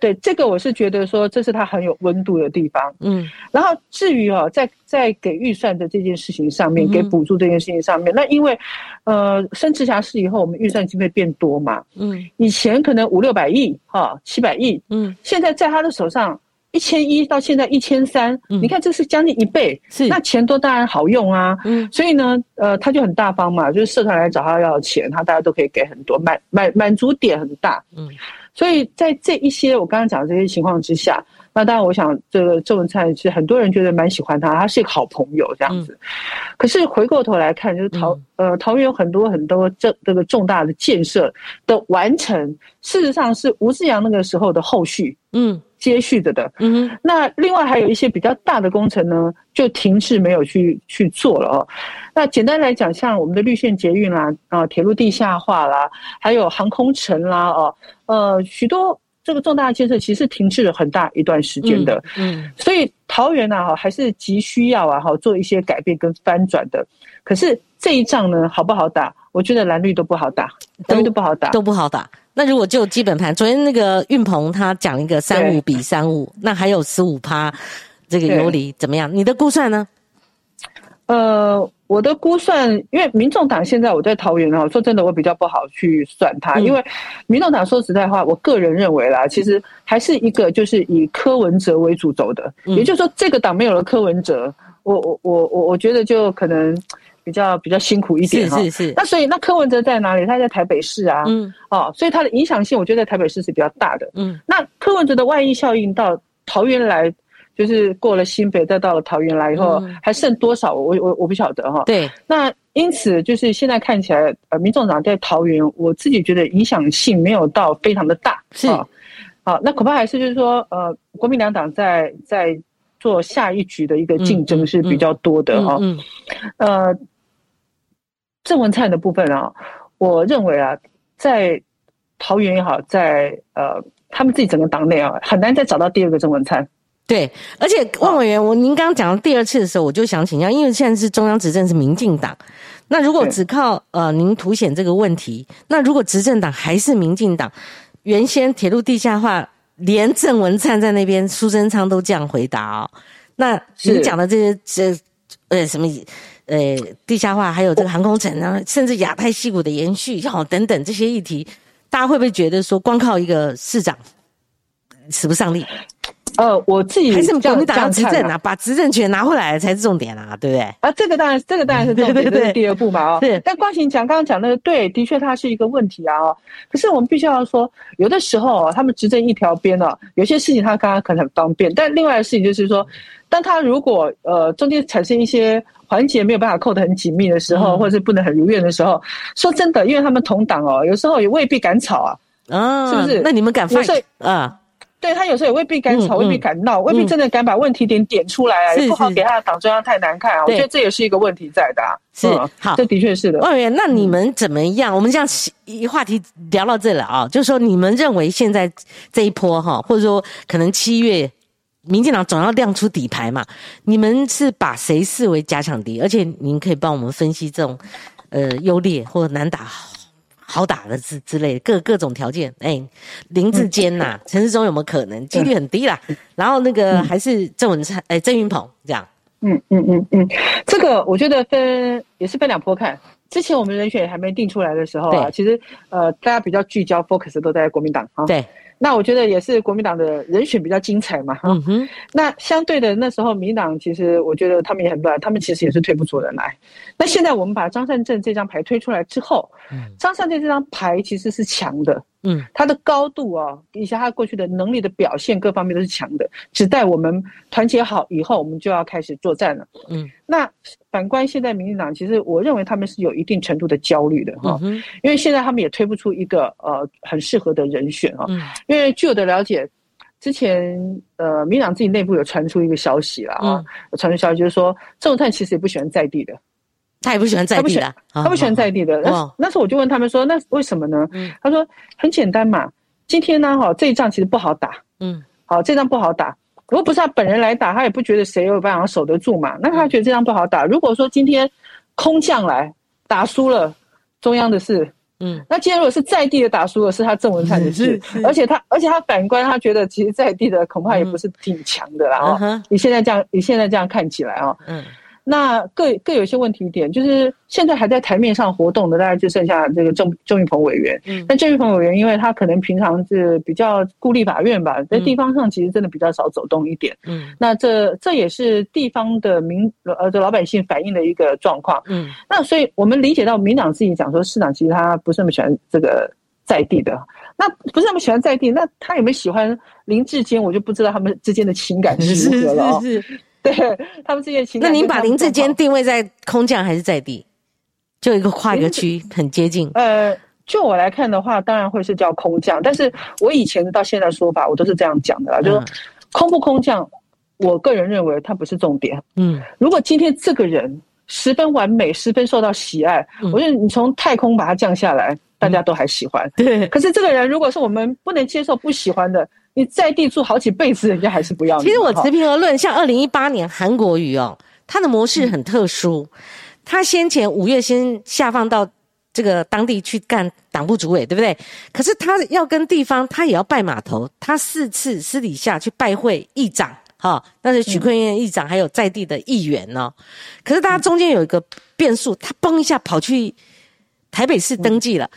对这个，我是觉得说，这是他很有温度的地方。嗯，然后至于哦，在在给预算的这件事情上面，给补助这件事情上面，那因为，呃，升直辖市以后，我们预算经费变多嘛。嗯，以前可能五六百亿，哈，七百亿。嗯，现在在他的手上一千一到现在一千三，你看这是将近一倍。是，那钱多当然好用啊。嗯，所以呢，呃，他就很大方嘛，就是社团来找他要钱，他大家都可以给很多，满满满足点很大。嗯。所以在这一些我刚刚讲的这些情况之下，那当然我想这个郑文灿是很多人觉得蛮喜欢他，他是一个好朋友这样子。可是回过头来看，就是桃呃桃园有很多很多这这个重大的建设的完成，事实上是吴志阳那个时候的后续，嗯。接续着的，嗯，那另外还有一些比较大的工程呢，就停滞没有去去做了哦。那简单来讲，像我们的绿线捷运啦，啊，铁路地下化啦，还有航空城啦，哦，呃，许多这个重大建设其实停滞了很大一段时间的，嗯，所以桃园呢，哈，还是急需要啊，哈，做一些改变跟翻转的。可是这一仗呢，好不好打？我觉得蓝绿都不好打，蓝绿都不好打，都不好打。那如果就基本盘，昨天那个运鹏他讲一个三五比三五，那还有十五趴，这个游离怎么样？你的估算呢？呃，我的估算，因为民众党现在我在桃园啊，说真的，我比较不好去算它，因为民众党说实在话，我个人认为啦，其实还是一个就是以柯文哲为主轴的，也就是说，这个党没有了柯文哲，我我我我我觉得就可能。比较比较辛苦一点哈，是是是。那所以那柯文哲在哪里？他在台北市啊，嗯，哦，所以他的影响性，我觉得在台北市是比较大的。嗯，那柯文哲的外溢效应到桃园来，就是过了新北，再到了桃园来以后，还剩多少？我我我不晓得哈。对。那因此就是现在看起来，呃，民众党在桃园，我自己觉得影响性没有到非常的大。是。好，那恐怕还是就是说，呃，国民两党在在做下一局的一个竞争是比较多的哈。嗯。呃。郑文灿的部分啊，我认为啊，在桃园也好，在呃他们自己整个党内啊，很难再找到第二个郑文灿。对，而且万委员，我您刚刚讲到第二次的时候，我就想请教，因为现在是中央执政是民进党，那如果只靠呃您凸显这个问题，那如果执政党还是民进党，原先铁路地下化，连郑文灿在那边，苏贞昌都这样回答哦，那你讲的这些这呃什么？呃，地下化还有这个航空城啊，甚至亚太西谷的延续，好等等这些议题，大家会不会觉得说，光靠一个市长使不上力？呃，我自己还是国民党执政啊，把执政权拿回来才是重点啊，对不对？啊，这个当然，这个当然是 重点，这是第二步嘛，哦。对。但光行讲刚刚讲那个，对，的确它是一个问题啊，哦。可是我们必须要说，有的时候啊，他们执政一条边啊，有些事情他刚刚可能很方便，但另外的事情就是说，当他如果呃中间产生一些。环节没有办法扣得很紧密的时候，或者是不能很如愿的时候，说真的，因为他们同党哦，有时候也未必敢吵啊，啊，是不是？那你们敢发？啊，对他有时候也未必敢吵，未必敢闹，未必真的敢把问题点点出来啊，也不好给他的党中央太难看啊。我觉得这也是一个问题在的。是好，这的确是的。万元，那你们怎么样？我们这样一话题聊到这了啊，就是说你们认为现在这一波哈，或者说可能七月。民进党总要亮出底牌嘛？你们是把谁视为假想敌？而且您可以帮我们分析这种，呃，优劣或难打、好打的之之类各各种条件。哎，林志坚呐，陈世忠有没有可能？几率很低啦。然后那个还是郑文灿，哎，郑云鹏这样。嗯嗯嗯嗯，这个我觉得分也是分两波看。之前我们人选还没定出来的时候啊，其实呃，大家比较聚焦 focus 都在国民党啊。对。那我觉得也是国民党的人选比较精彩嘛，嗯哼。那相对的那时候民党其实我觉得他们也很乱，他们其实也是推不出人来。那现在我们把张善政这张牌推出来之后，张善政这张牌其实是强的。嗯，他的高度啊，以及他过去的能力的表现，各方面都是强的。只待我们团结好以后，我们就要开始作战了。嗯，那反观现在民进党，其实我认为他们是有一定程度的焦虑的哈，因为现在他们也推不出一个呃很适合的人选啊。嗯，因为据我的了解，之前呃民党自己内部有传出一个消息了啊，传出消息就是说郑文灿其实也不喜欢在地的。他也不喜欢在地的，他不喜欢在地的。那那时候我就问他们说：“那为什么呢？”他说：“很简单嘛，今天呢，哈，这一仗其实不好打。嗯，好，这仗不好打。如果不是他本人来打，他也不觉得谁有办法守得住嘛。那他觉得这仗不好打。如果说今天空降来打输了，中央的事。嗯，那今天如果是在地的打输了，是他郑文灿的事。而且他，而且他反观，他觉得其实在地的恐怕也不是挺强的啦。啊，你现在这样，你现在这样看起来啊，嗯。”那各各有一些问题点，就是现在还在台面上活动的，大概就剩下这个郑郑玉鹏委员。嗯，但郑玉鹏委员，因为他可能平常是比较孤立法院吧，在地方上其实真的比较少走动一点。嗯，那这这也是地方的民呃这老百姓反映的一个状况。嗯，那所以我们理解到民党自己讲说，市长其实他不是那么喜欢这个在地的。那不是那么喜欢在地，那他有没有喜欢林志坚？我就不知道他们之间的情感是如何了。是是是，对他们之间情感。那您把林志坚定位在空降还是在地？就一个跨一个区，很接近。呃，就我来看的话，当然会是叫空降。但是我以前到现在说法，我都是这样讲的啦，就是空不空降，我个人认为它不是重点。嗯，如果今天这个人十分完美，十分受到喜爱，我觉得你从太空把它降下来。大家都还喜欢，对。可是这个人如果是我们不能接受、不喜欢的，你在地住好几辈子，人家还是不要。其实我持平而论，像二零一八年韩国瑜哦，他的模式很特殊。他先前五月先下放到这个当地去干党部主委，对不对？可是他要跟地方，他也要拜码头。他四次私底下去拜会议长，哈，那是许坤彦议长，还有在地的议员呢。可是大家中间有一个变数，他嘣一下跑去。台北市登记了，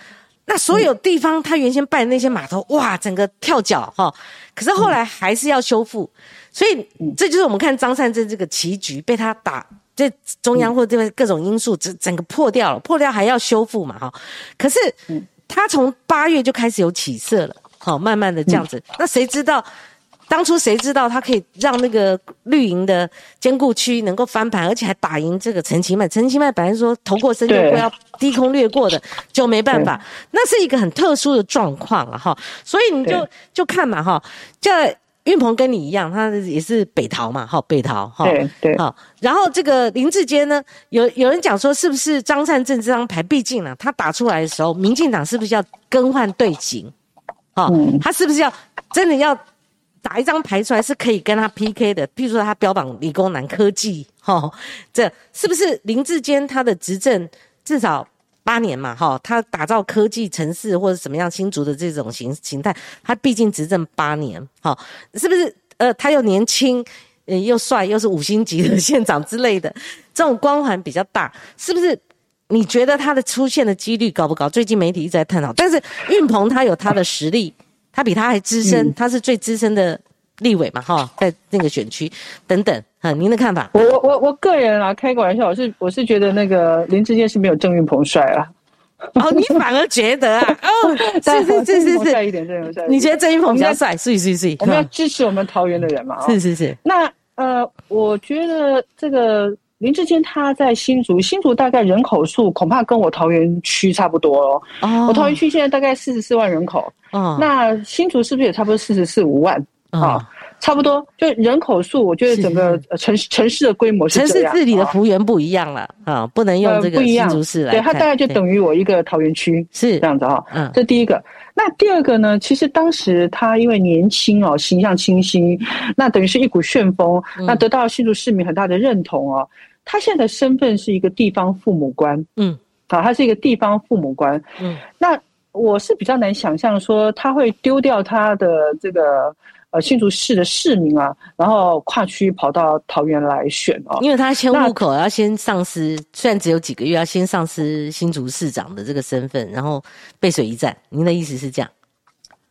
那所有地方他原先办的那些码头，哇，整个跳脚哈。可是后来还是要修复，所以这就是我们看张善政这个棋局被他打，这中央或这边各种因素整整个破掉了，破掉还要修复嘛哈。可是他从八月就开始有起色了，好，慢慢的这样子。那谁知道？当初谁知道他可以让那个绿营的坚固区能够翻盘，而且还打赢这个陈其迈？陈其迈本来说投过身就会要低空掠过的，就没办法。那是一个很特殊的状况了哈。所以你就就看嘛哈，这运鹏跟你一样，他也是北逃嘛，哈，北逃哈。对对。好，然后这个林志坚呢，有有人讲说，是不是张善政这张牌？毕竟呢，他打出来的时候，民进党是不是要更换队形？哈，他是不是要真的要？打一张牌出来是可以跟他 PK 的，譬如说他标榜理工男科技，哈，这是不是林志坚他的执政至少八年嘛，哈，他打造科技城市或者什么样新竹的这种形形态，他毕竟执政八年，哈，是不是？呃，他又年轻，呃，又帅，又是五星级的县长之类的，这种光环比较大，是不是？你觉得他的出现的几率高不高？最近媒体一直在探讨，但是运鹏他有他的实力。他比他还资深，他是最资深的立委嘛，哈，在那个选区等等，哈，您的看法？我我我我个人啊，开个玩笑，我是我是觉得那个林志坚是没有郑运鹏帅啊。哦，你反而觉得啊？哦，是是是是是，帅一点郑云鹏，你觉得郑云鹏比较帅？是是是，我们要支持我们桃园的人嘛？是是是。那呃，我觉得这个。林志坚他在新竹，新竹大概人口数恐怕跟我桃园区差不多哦。哦，我桃园区现在大概四十四万人口。哦，那新竹是不是也差不多四十四五万？啊，差不多。就人口数，我觉得整个城城市的规模是城市治理的幅员不一样了啊，不能用这个新竹市来。对，它大概就等于我一个桃园区是这样子哈。嗯，这第一个。那第二个呢？其实当时他因为年轻哦，形象清新，那等于是一股旋风，那得到新竹市民很大的认同哦。他现在身份是一个地方父母官，嗯，好，他是一个地方父母官，嗯，那我是比较难想象说他会丢掉他的这个呃新竹市的市民啊，然后跨区跑到桃园来选哦，因为他迁户口要先丧失，虽然只有几个月，要先丧失新竹市长的这个身份，然后背水一战。您的意思是这样？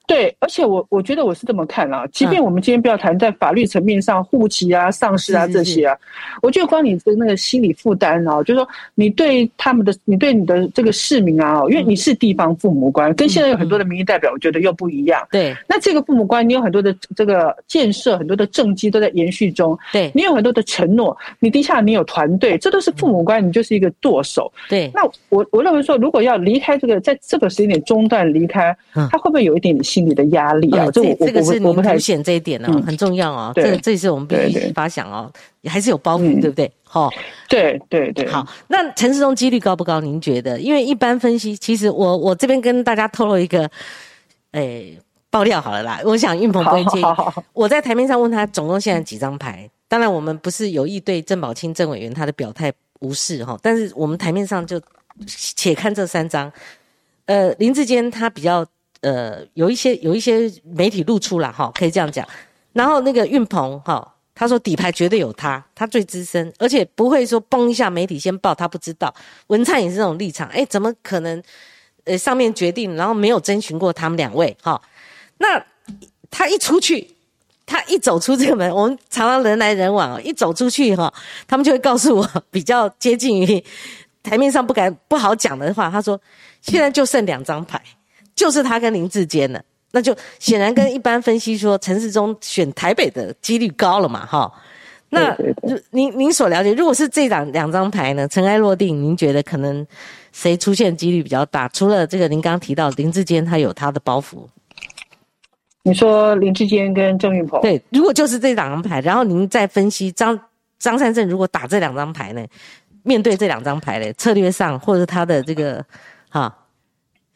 对，而且我我觉得我是这么看啊，即便我们今天不要谈在法律层面上户籍啊、丧失啊这些啊，我觉得光你的那个心理负担啊，就是说你对他们的、你对你的这个市民啊，因为你是地方父母官，跟现在有很多的民意代表，我觉得又不一样。对，那这个父母官，你有很多的这个建设，很多的政绩都在延续中。对，你有很多的承诺，你底下你有团队，这都是父母官，你就是一个舵手。对，那我我认为说，如果要离开这个，在这个时间点中断离开，他会不会有一点点心？心理的压力啊，这这个是您凸显这一点呢，很重要啊。这这是我们必须发想哦，还是有包袱，对不对？哈，对对对。好，那陈世忠几率高不高？您觉得？因为一般分析，其实我我这边跟大家透露一个，诶，爆料好了啦。我想运鹏不会介意。我在台面上问他，总共现在几张牌？当然，我们不是有意对郑宝清郑委员他的表态无视哈，但是我们台面上就且看这三张。呃，林志坚他比较。呃，有一些有一些媒体露出了哈，可以这样讲。然后那个运鹏哈，他说底牌绝对有他，他最资深，而且不会说崩一下媒体先报，他不知道。文灿也是这种立场，哎，怎么可能？呃，上面决定，然后没有征询过他们两位哈。那他一出去，他一走出这个门，我们常常人来人往，一走出去哈，他们就会告诉我比较接近于台面上不敢不好讲的话。他说，现在就剩两张牌。就是他跟林志坚了，那就显然跟一般分析说陈世忠选台北的几率高了嘛，哈。那您您所了解，如果是这两两张牌呢，尘埃落定，您觉得可能谁出现几率比较大？除了这个您刚刚提到林志坚，他有他的包袱。你说林志坚跟郑运鹏？对，如果就是这两张牌，然后您再分析张张善政如果打这两张牌呢？面对这两张牌嘞，策略上或者他的这个哈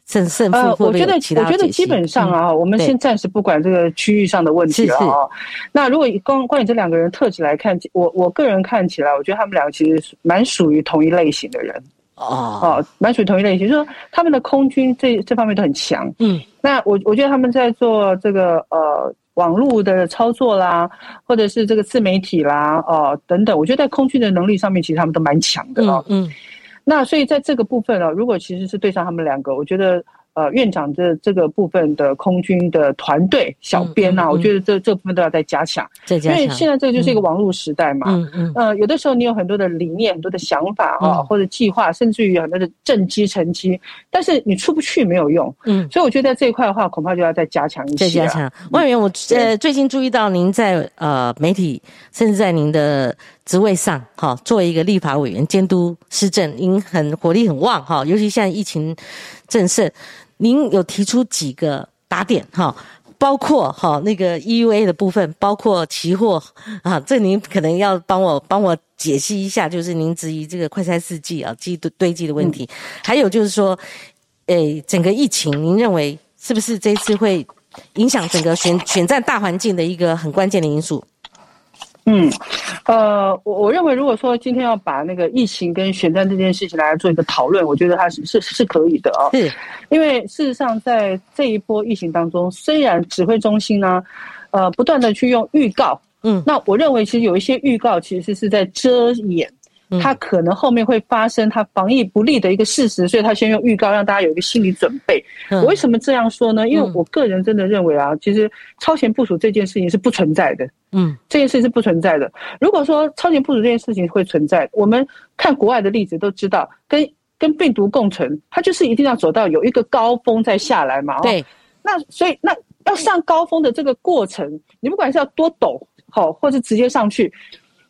胜胜负，呃，我觉得我觉得基本上啊，我们先暂时不管这个区域上的问题了啊。那如果光关于这两个人特质来看，我我个人看起来，我觉得他们两个其实蛮属于同一类型的人哦哦，蛮属于同一类型，就是说他们的空军这这方面都很强。嗯，那我我觉得他们在做这个呃。网络的操作啦，或者是这个自媒体啦，哦等等，我觉得在空军的能力上面，其实他们都蛮强的哦。嗯，那所以在这个部分呢，如果其实是对上他们两个，我觉得。呃，院长这这个部分的空军的团队小编呐，我觉得这这部分都要再加强，因为现在这个就是一个网络时代嘛。嗯嗯。呃，有的时候你有很多的理念、很多的想法啊，或者计划，甚至于很多的政绩成绩，但是你出不去没有用。嗯。所以我觉得在这一块的话，恐怕就要再加强一些。再加强。万源，我呃最近注意到您在呃媒体，甚至在您的职位上，哈，作为一个立法委员监督施政，您很火力很旺哈，尤其现在疫情正盛。您有提出几个打点哈，包括哈那个 EUA 的部分，包括期货啊，这您可能要帮我帮我解析一下，就是您质疑这个快筛试剂啊积堆堆积的问题，还有就是说，诶，整个疫情，您认为是不是这次会影响整个选选战大环境的一个很关键的因素？嗯，呃，我我认为，如果说今天要把那个疫情跟选战这件事情来做一个讨论，我觉得它是是是可以的啊。是，因为事实上，在这一波疫情当中，虽然指挥中心呢，呃，不断的去用预告，嗯，那我认为其实有一些预告其实是在遮掩。他可能后面会发生他防疫不利的一个事实，所以他先用预告让大家有一个心理准备。我为什么这样说呢？因为我个人真的认为啊，其实超前部署这件事情是不存在的。嗯，这件事是不存在的。如果说超前部署这件事情会存在，我们看国外的例子都知道，跟跟病毒共存，它就是一定要走到有一个高峰再下来嘛。对。那所以那要上高峰的这个过程，你不管是要多陡好，或是直接上去。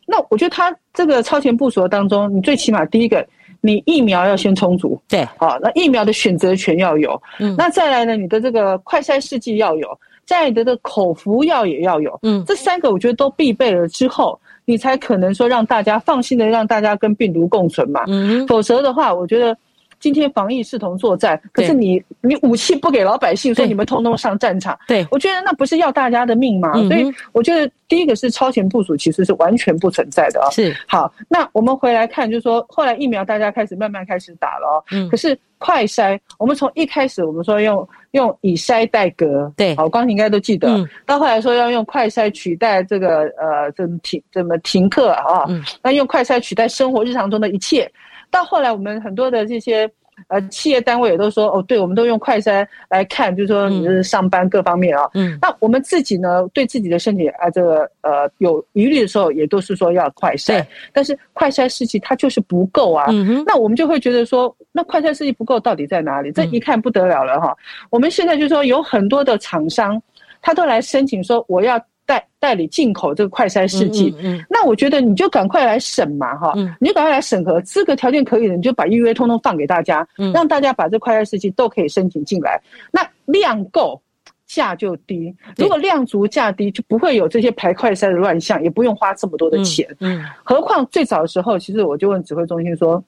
那我觉得他这个超前部署当中，你最起码第一个，你疫苗要先充足，对，好，那疫苗的选择权要有，嗯，那再来呢，你的这个快筛试剂要有，再你的的口服药也要有，嗯，这三个我觉得都必备了之后，你才可能说让大家放心的让大家跟病毒共存嘛，嗯，否则的话，我觉得。今天防疫视同作战，可是你你武器不给老百姓，说你们通通上战场。对，我觉得那不是要大家的命吗？所以我觉得第一个是超前部署，其实是完全不存在的啊。是好，那我们回来看，就是说后来疫苗大家开始慢慢开始打了哦。嗯。可是快筛，我们从一开始我们说用用以筛代隔，对，好，刚才应该都记得。嗯。到后来说要用快筛取代这个呃，怎么停怎么停课啊？嗯。那用快筛取代生活日常中的一切。到后来，我们很多的这些呃企业单位也都说，哦，对，我们都用快筛来看，就是说你是上班各方面啊。嗯。那我们自己呢，对自己的身体啊，这个呃有疑虑的时候，也都是说要快筛。但是快筛试剂它就是不够啊。嗯哼。那我们就会觉得说，那快筛试剂不够到底在哪里？这一看不得了了哈。我们现在就说有很多的厂商，他都来申请说我要。代代理进口这个快筛试剂，那我觉得你就赶快来审嘛，哈，你就赶快来审核，资格条件可以的，你就把预约通通放给大家，让大家把这快筛试剂都可以申请进来。那量够，价就低。如果量足价低，就不会有这些排快筛的乱象，也不用花这么多的钱。嗯，何况最早的时候，其实我就问指挥中心说，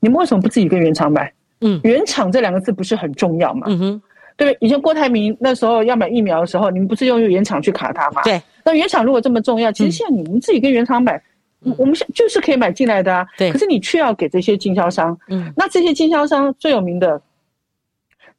你们为什么不自己跟原厂买？嗯，原厂这两个字不是很重要吗？嗯哼。对，以前郭台铭那时候要买疫苗的时候，你们不是用原厂去卡他吗？对。那原厂如果这么重要，其实现在你们自己跟原厂买，我们现就是可以买进来的啊。对。可是你却要给这些经销商，嗯，那这些经销商最有名的，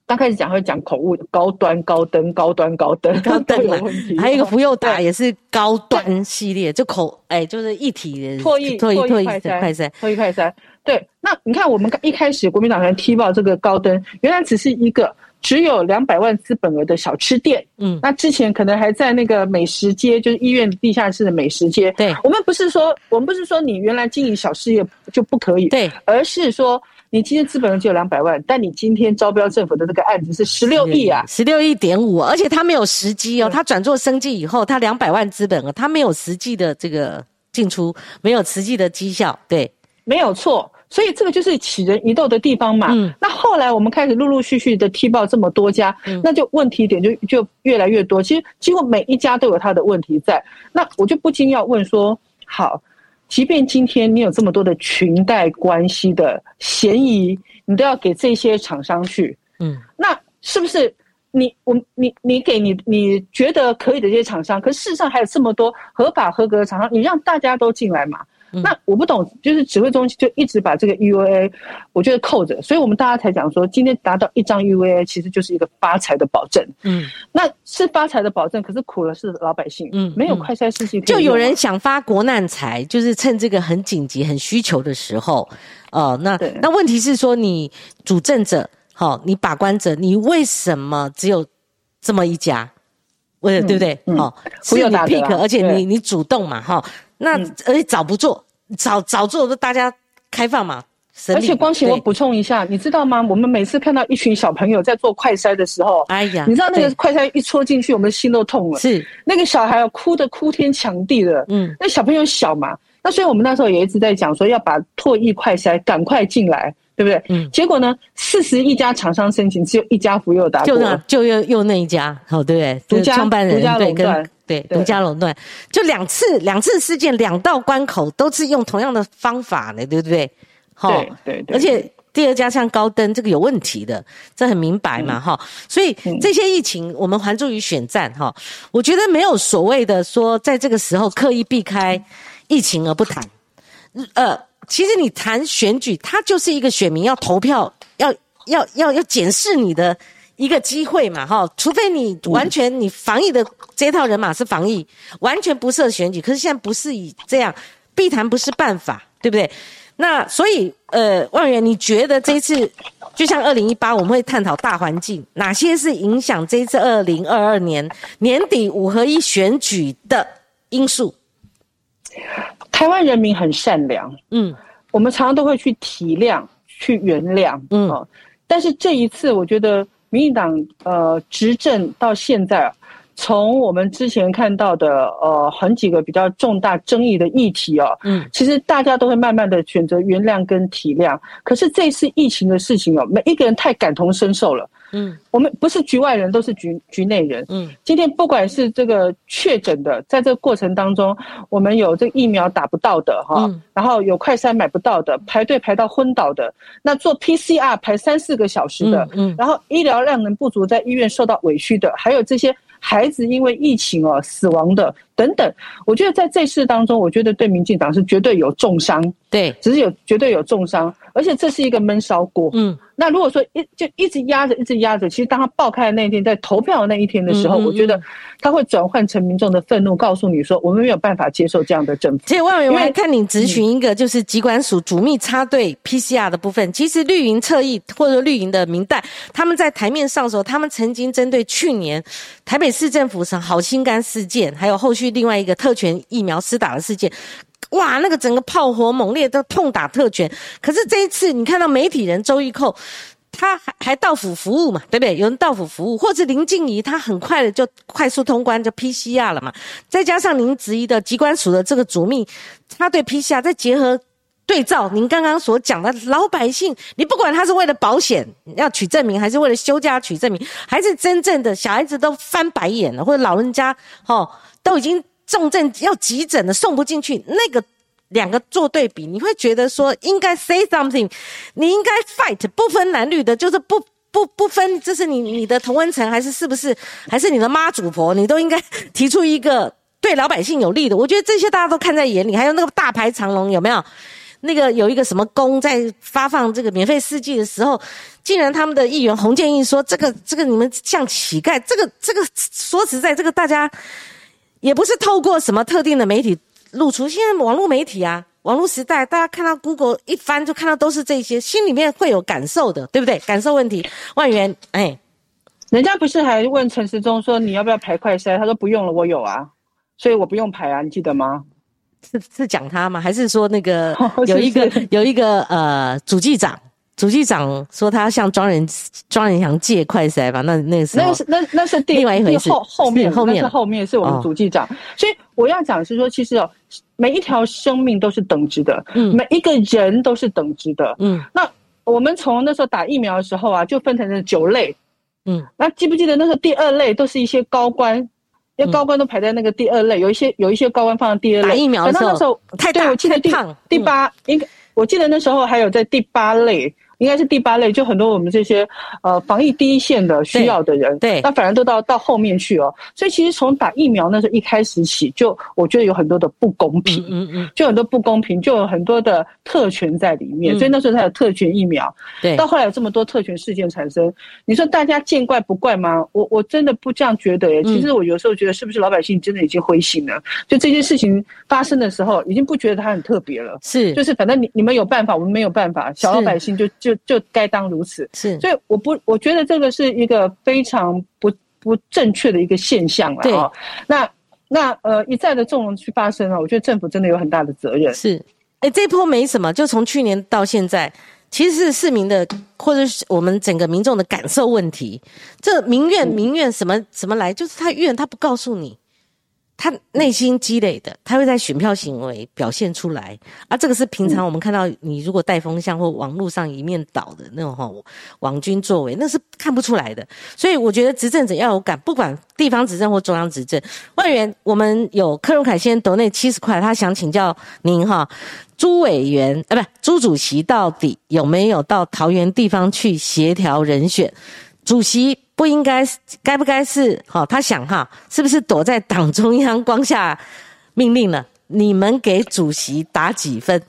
刚开始讲会讲口误，高端、高登、高端、高登，高登有问题。还有一个福佑达也是高端系列，就口哎，就是一体的唾液唾液快筛快筛唾液快筛。对，那你看我们一开始国民党人踢爆这个高登，原来只是一个。只有两百万资本额的小吃店，嗯，那之前可能还在那个美食街，就是医院地下室的美食街。对，我们不是说，我们不是说你原来经营小事业就不可以，对，而是说你今天资本额只有两百万，但你今天招标政府的这个案子是十六亿啊，十六亿点五，而且他没有实际哦，他转做生计以后，他两百万资本额，他没有实际的这个进出，没有实际的绩效，对，没有错。所以这个就是起人疑窦的地方嘛。嗯，那后来我们开始陆陆续续的踢爆这么多家，那就问题点就就越来越多。其实几乎每一家都有他的问题在。那我就不禁要问说：好，即便今天你有这么多的裙带关系的嫌疑，你都要给这些厂商去，嗯，那是不是你我你你给你你觉得可以的这些厂商，可事实上还有这么多合法合格的厂商，你让大家都进来嘛？那我不懂，就是指挥中心就一直把这个 UVA，我觉得扣着，所以我们大家才讲说，今天达到一张 UVA，其实就是一个发财的保证。嗯，那是发财的保证，可是苦了是老百姓。嗯，没有快筛事情，就有人想发国难财，就是趁这个很紧急、很需求的时候，哦，那那问题是说，你主政者，好，你把关者，你为什么只有这么一家？为对不对？好，是你 pick，而且你你主动嘛，哈。那而且早不做，早早做都大家开放嘛。而且光请我补充一下，你知道吗？我们每次看到一群小朋友在做快筛的时候，哎呀，你知道那个快筛一戳进去，我们心都痛了。是那个小孩哭的哭天抢地的，嗯，那小朋友小嘛，那所以我们那时候也一直在讲说要把唾液快筛赶快进来。对不对？嗯，结果呢？四十一家厂商申请，只有一家福佑达就那就又又那一家，好对不对？独家创办人对跟对独家垄断，就两次两次事件，两道关口都是用同样的方法呢，对不对？对对对。而且第二家像高登这个有问题的，这很明白嘛，哈。所以这些疫情我们还助于选战哈，我觉得没有所谓的说在这个时候刻意避开疫情而不谈，呃。其实你谈选举，它就是一个选民要投票、要要要要检视你的一个机会嘛，哈。除非你完全你防疫的这套人马是防疫，完全不设选举。可是现在不是以这样，避谈不是办法，对不对？那所以，呃，万源，你觉得这一次就像二零一八，我们会探讨大环境，哪些是影响这一次二零二二年年底五合一选举的因素？台湾人民很善良，嗯，我们常常都会去体谅、去原谅，嗯，但是这一次，我觉得民进党呃执政到现在，从我们之前看到的呃很几个比较重大争议的议题哦，嗯，其实大家都会慢慢的选择原谅跟体谅，可是这次疫情的事情哦，每一个人太感同身受了。嗯，我们不是局外人，都是局局内人。嗯，今天不管是这个确诊的，在这个过程当中，我们有这疫苗打不到的哈，然后有快筛买不到的，排队排到昏倒的，那做 PCR 排三四个小时的，嗯，然后医疗量能不足，在医院受到委屈的，还有这些孩子因为疫情哦死亡的等等。我觉得在这事当中，我觉得对民进党是绝对有重伤，对，只是有绝对有重伤，而且这是一个闷烧锅。嗯。那如果说一就一直压着，一直压着，其实当他爆开的那一天，在投票的那一天的时候，我觉得他会转换成民众的愤怒，告诉你说，我们没有办法接受这样的政府。其实万伟，我看你咨询一个就是机关署主密插队 PCR 的部分，其实绿营侧翼或者绿营的民代，他们在台面上的时候，他们曾经针对去年台北市政府上好心肝事件，还有后续去另外一个特权疫苗施打的事件。哇，那个整个炮火猛烈，都痛打特权。可是这一次，你看到媒体人周玉蔻，他还还到府服务嘛，对不对？有人到府服务，或者林静怡，他很快的就快速通关，就 PCR 了嘛。再加上您质疑的机关署的这个主秘，他对 PCR 再结合对照，您刚刚所讲的老百姓，你不管他是为了保险要取证明，还是为了休假取证明，还是真正的小孩子都翻白眼了，或者老人家哦都已经。重症要急诊的送不进去，那个两个做对比，你会觉得说应该 say something，你应该 fight，不分男女的，就是不不不分，这是你你的同温层还是是不是，还是你的妈祖婆，你都应该提出一个对老百姓有利的。我觉得这些大家都看在眼里，还有那个大排长龙有没有？那个有一个什么宫在发放这个免费试剂的时候，竟然他们的议员洪建义说这个这个你们像乞丐，这个这个说实在，这个大家。也不是透过什么特定的媒体露出，现在网络媒体啊，网络时代，大家看到 Google 一翻就看到都是这些，心里面会有感受的，对不对？感受问题，万元，哎，人家不是还问陈时中说你要不要排快筛？他说不用了，我有啊，所以我不用排啊，你记得吗？是是讲他吗？还是说那个有一个有一个呃主机长？主机长说他向庄仁庄仁祥借快筛吧？那那个时候那是那那是另外一回事，后后面后面是后面是我们主机长。所以我要讲是说，其实哦，每一条生命都是等值的，嗯，每一个人都是等值的，嗯。那我们从那时候打疫苗的时候啊，就分成了九类。嗯，那记不记得那个第二类都是一些高官，因为高官都排在那个第二类，有一些有一些高官放在第二类。打疫苗的时候太对，我记得第第八应该，我记得那时候还有在第八类。应该是第八类，就很多我们这些呃防疫第一线的需要的人，对，那反而都到到后面去哦。所以其实从打疫苗那时候一开始起，就我觉得有很多的不公平，嗯嗯，就很多不公平，就有很多的特权在里面。所以那时候才有特权疫苗，对。到后来有这么多特权事件产生，你说大家见怪不怪吗？我我真的不这样觉得耶。其实我有时候觉得，是不是老百姓真的已经灰心了？就这件事情发生的时候，已经不觉得它很特别了。是，就是反正你你们有办法，我们没有办法，小老百姓就就就该当。如此是，所以我不，我觉得这个是一个非常不不正确的一个现象了啊。那那呃一再的纵容去发生啊，我觉得政府真的有很大的责任。是，哎，这波没什么，就从去年到现在，其实是市民的或者是我们整个民众的感受问题。这民怨民怨什么什么来，就是他怨他不告诉你。他内心积累的，他会在选票行为表现出来，而这个是平常我们看到你如果带风向或网络上一面倒的那种哈网军作为，那是看不出来的。所以我觉得执政者要有感，不管地方执政或中央执政。万元，我们有柯荣凯先得那七十块，他想请教您哈，朱委员啊，不朱主席到底有没有到桃园地方去协调人选？主席。不应该，该不该是？哦，他想哈，是不是躲在党中央光下命令了？你们给主席打几分？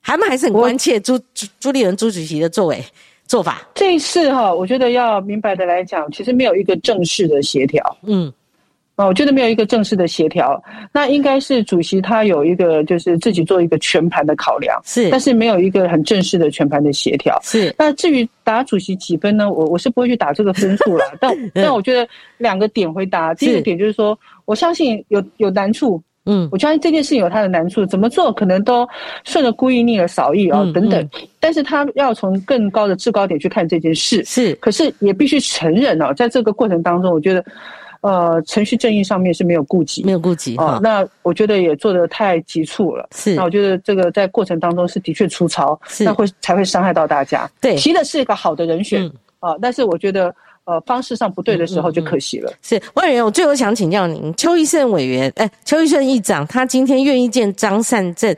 他们还是很关切朱朱朱立伦朱主席的作为做法。这一次哈，我觉得要明白的来讲，其实没有一个正式的协调。嗯。哦，我觉得没有一个正式的协调，那应该是主席他有一个就是自己做一个全盘的考量，是，但是没有一个很正式的全盘的协调，是。那至于打主席几分呢？我我是不会去打这个分数了，但 但我觉得两个点回答，第一个点就是说，我相信有有难处，嗯，我相信这件事情有它的难处，怎么做可能都顺了故意逆了少意啊等等，但是他要从更高的制高点去看这件事，是，可是也必须承认哦，在这个过程当中，我觉得。呃，程序正义上面是没有顾及，没有顾及啊。那我觉得也做的太急促了。是，那我觉得这个在过程当中是的确粗糙，是那会才会伤害到大家。对，提的是一个好的人选啊，但是我觉得呃方式上不对的时候就可惜了。是，万委员，我最后想请教您，邱义胜委员，哎，邱义胜议长，他今天愿意见张善政、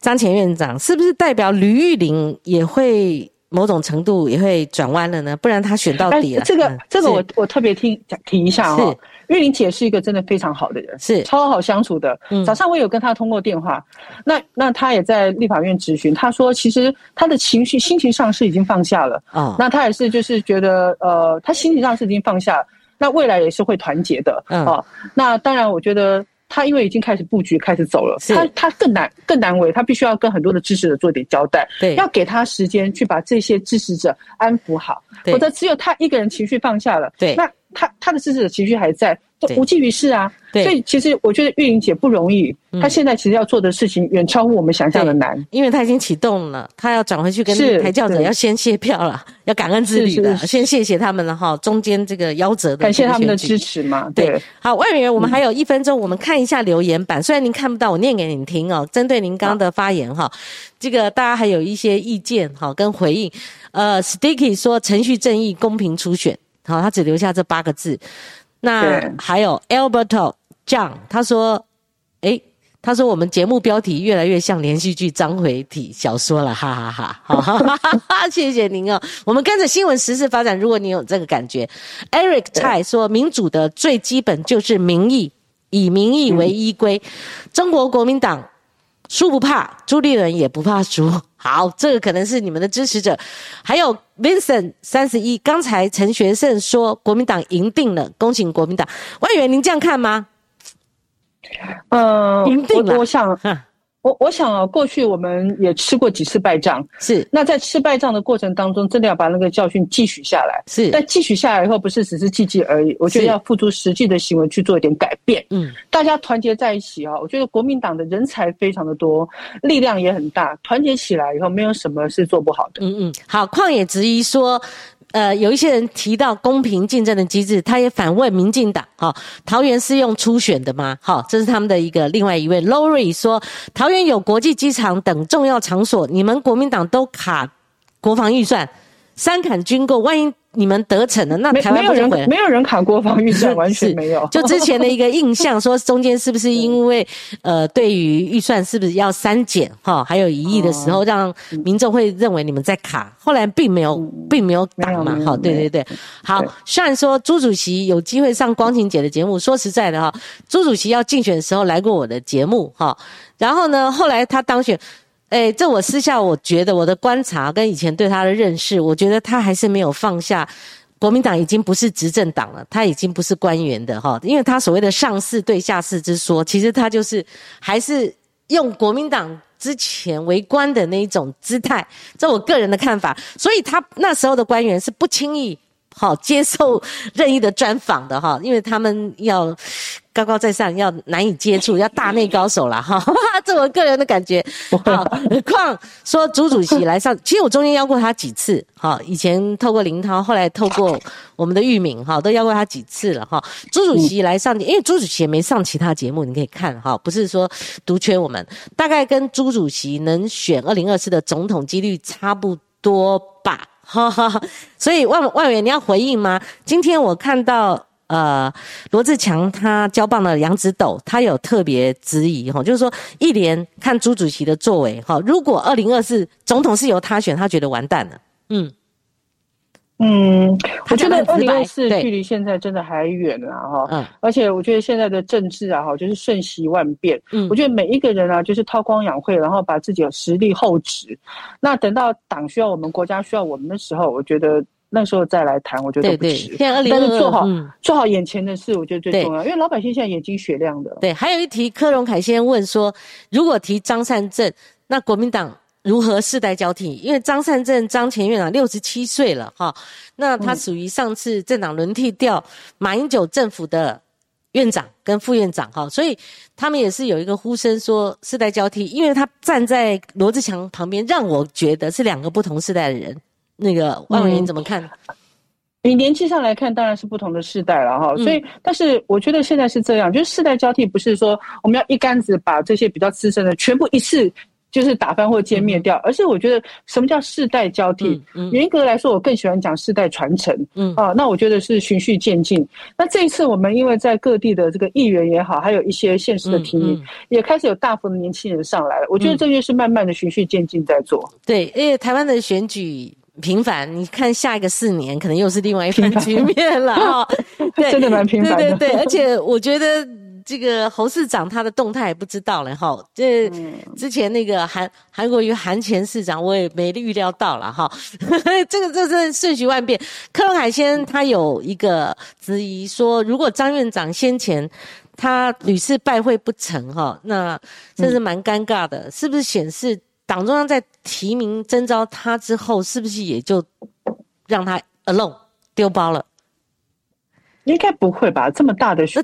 张前院长，是不是代表吕玉玲也会？某种程度也会转弯了呢，不然他选到底了。这个这个我我特别听讲提一下哦。玉玲姐是一个真的非常好的人，是超好相处的。早上我有跟她通过电话，那那她也在立法院质询，她说其实她的情绪心情上是已经放下了啊。那她也是就是觉得呃，她心情上是已经放下，那未来也是会团结的啊。那当然，我觉得。他因为已经开始布局，开始走了，他他更难更难为，他必须要跟很多的支持者做点交代，对，要给他时间去把这些支持者安抚好，否则只有他一个人情绪放下了，对，那他他的支持者情绪还在。无济于事啊，所以其实我觉得玉玲姐不容易，她现在其实要做的事情远超乎我们想象的难，因为她已经启动了，她要转回去跟台教者要先谢票了，要感恩之旅的，先谢谢他们了哈，中间这个夭折的感谢他们的支持嘛，对。好，外员，我们还有一分钟，我们看一下留言板，虽然您看不到，我念给您听哦。针对您刚刚的发言哈，这个大家还有一些意见哈跟回应，呃，Sticky 说程序正义、公平初选，好，他只留下这八个字。那还有 Alberto John，他说：“哎，他说我们节目标题越来越像连续剧章回体小说了，哈哈哈！好，哈哈，谢谢您哦。我们跟着新闻时事发展，如果你有这个感觉，Eric 蔡说，民主的最基本就是民意，以民意为依归。中国国民党。”输不怕，朱立伦也不怕输。好，这个可能是你们的支持者。还有 Vincent 三十一，刚才陈学圣说国民党赢定了，恭喜国民党。万元，您这样看吗？呃，赢定了。我想，我我想啊，过去我们也吃过几次败仗，是。那在吃败仗的过程当中，真的要把那个教训汲取下来，是。但汲取下来以后，不是只是记记而已，我觉得要付出实际的行为去做一点改变。嗯，大家团结在一起啊，我觉得国民党的人才非常的多，力量也很大，团结起来以后，没有什么是做不好的。嗯嗯，好，旷野质疑说。呃，有一些人提到公平竞争的机制，他也反问民进党：哈，桃园是用初选的吗？好，这是他们的一个另外一位 Lori 说，桃园有国际机场等重要场所，你们国民党都卡国防预算，三砍军购，万一。你们得逞了，那台湾不就毁了？没有人砍国防预算，完全没有。就之前的一个印象，说中间是不是因为 呃，对于预算是不是要删减哈？还有疑义的时候，让民众会认为你们在卡。后来并没有，并没有打嘛。好，对对对。好，虽然说朱主席有机会上光晴姐的节目，说实在的哈，朱主席要竞选的时候来过我的节目哈。然后呢，后来他当选。哎，这我私下我觉得我的观察跟以前对他的认识，我觉得他还是没有放下国民党已经不是执政党了，他已经不是官员的哈，因为他所谓的上士对下士之说，其实他就是还是用国民党之前为官的那一种姿态，这我个人的看法，所以他那时候的官员是不轻易。好，接受任意的专访的哈，因为他们要高高在上，要难以接触，要大内高手了哈。这我个人的感觉。好，何况说朱主席来上，其实我中间邀过他几次，哈，以前透过林涛，后来透过我们的玉敏，哈，都邀过他几次了哈。朱主席来上，因为朱主席也没上其他节目，你可以看哈，不是说独缺我们，大概跟朱主席能选二零二四的总统几率差不多吧。哈哈，所以万万元你要回应吗？今天我看到呃罗志强他交棒的杨子斗，他有特别质疑哈，就是说一连看朱主席的作为哈，如果二零二四总统是由他选，他觉得完蛋了，嗯。嗯，我觉得二零二四距离现在真的还远了哈。嗯，而且我觉得现在的政治啊哈，就是瞬息万变。嗯，我觉得每一个人啊，就是韬光养晦，然后把自己的实力厚植。那等到党需要我们，国家需要我们的时候，我觉得那时候再来谈，我觉得不迟。但是做好做好眼前的事，我觉得最重要。因为老百姓现在眼睛雪亮的。对，还有一题，柯荣凯先问说，如果提张善政，那国民党？如何世代交替？因为张善政张前院长六十七岁了哈，那他属于上次政党轮替掉马英九政府的院长跟副院长哈，所以他们也是有一个呼声说世代交替，因为他站在罗志强旁边，让我觉得是两个不同世代的人。那个万伟，你怎么看？你年纪上来看，当然是不同的世代了哈。所以，但是我觉得现在是这样，就是世代交替不是说我们要一竿子把这些比较资深的全部一次。就是打翻或歼灭掉，而是我觉得什么叫世代交替？严格来说，我更喜欢讲世代传承。嗯啊，那我觉得是循序渐进。那这一次，我们因为在各地的这个议员也好，还有一些现实的提名，也开始有大幅的年轻人上来了。我觉得这就是慢慢的循序渐进在做。对，因为台湾的选举频繁，你看下一个四年可能又是另外一番 局面了哈。对，真的蛮频繁的。对对对，而且我觉得。这个侯市长他的动态也不知道了哈，这之前那个韩韩国瑜韩前市长我也没预料到了哈，这个这是瞬息万变。克隆海鲜他有一个质疑说，如果张院长先前他屡次拜会不成哈，那这是蛮尴尬的，是不是显示党中央在提名征召他之后，是不是也就让他 alone 丢包了？应该不会吧？这么大的选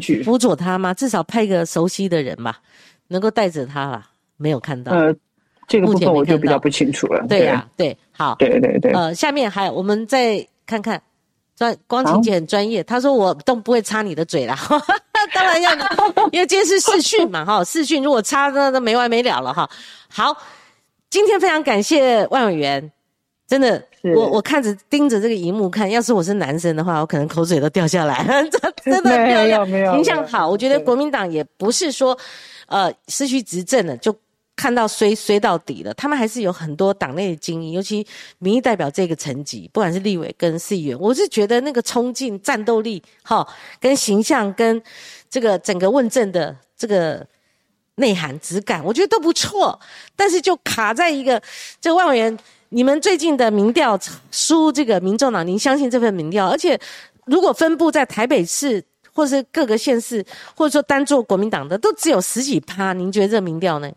举，辅佐他吗？至少派个熟悉的人吧，能够带着他吧？没有看到。呃，这个部分我就比较不清楚了。对呀，对，好，对对对。呃，下面还有，我们再看看专光晴姐很专业，她说我都不会插你的嘴啦。当然要，因为今天是视讯嘛，哈，视讯如果插那都没完没了了哈。好，今天非常感谢万委员。真的，我我看着盯着这个荧幕看，要是我是男生的话，我可能口水都掉下来。真的漂亮，形象好。我觉得国民党也不是说，呃，失去执政了就看到衰衰到底了。他们还是有很多党内的精英，尤其民意代表这个层级，不管是立委跟市议员，我是觉得那个冲劲、战斗力，哈，跟形象跟这个整个问政的这个内涵、质感，我觉得都不错。但是就卡在一个这万委员。你们最近的民调输这个民众党，您相信这份民调？而且如果分布在台北市或是各个县市，或者说单做国民党的，都只有十几趴。您觉得这民调呢？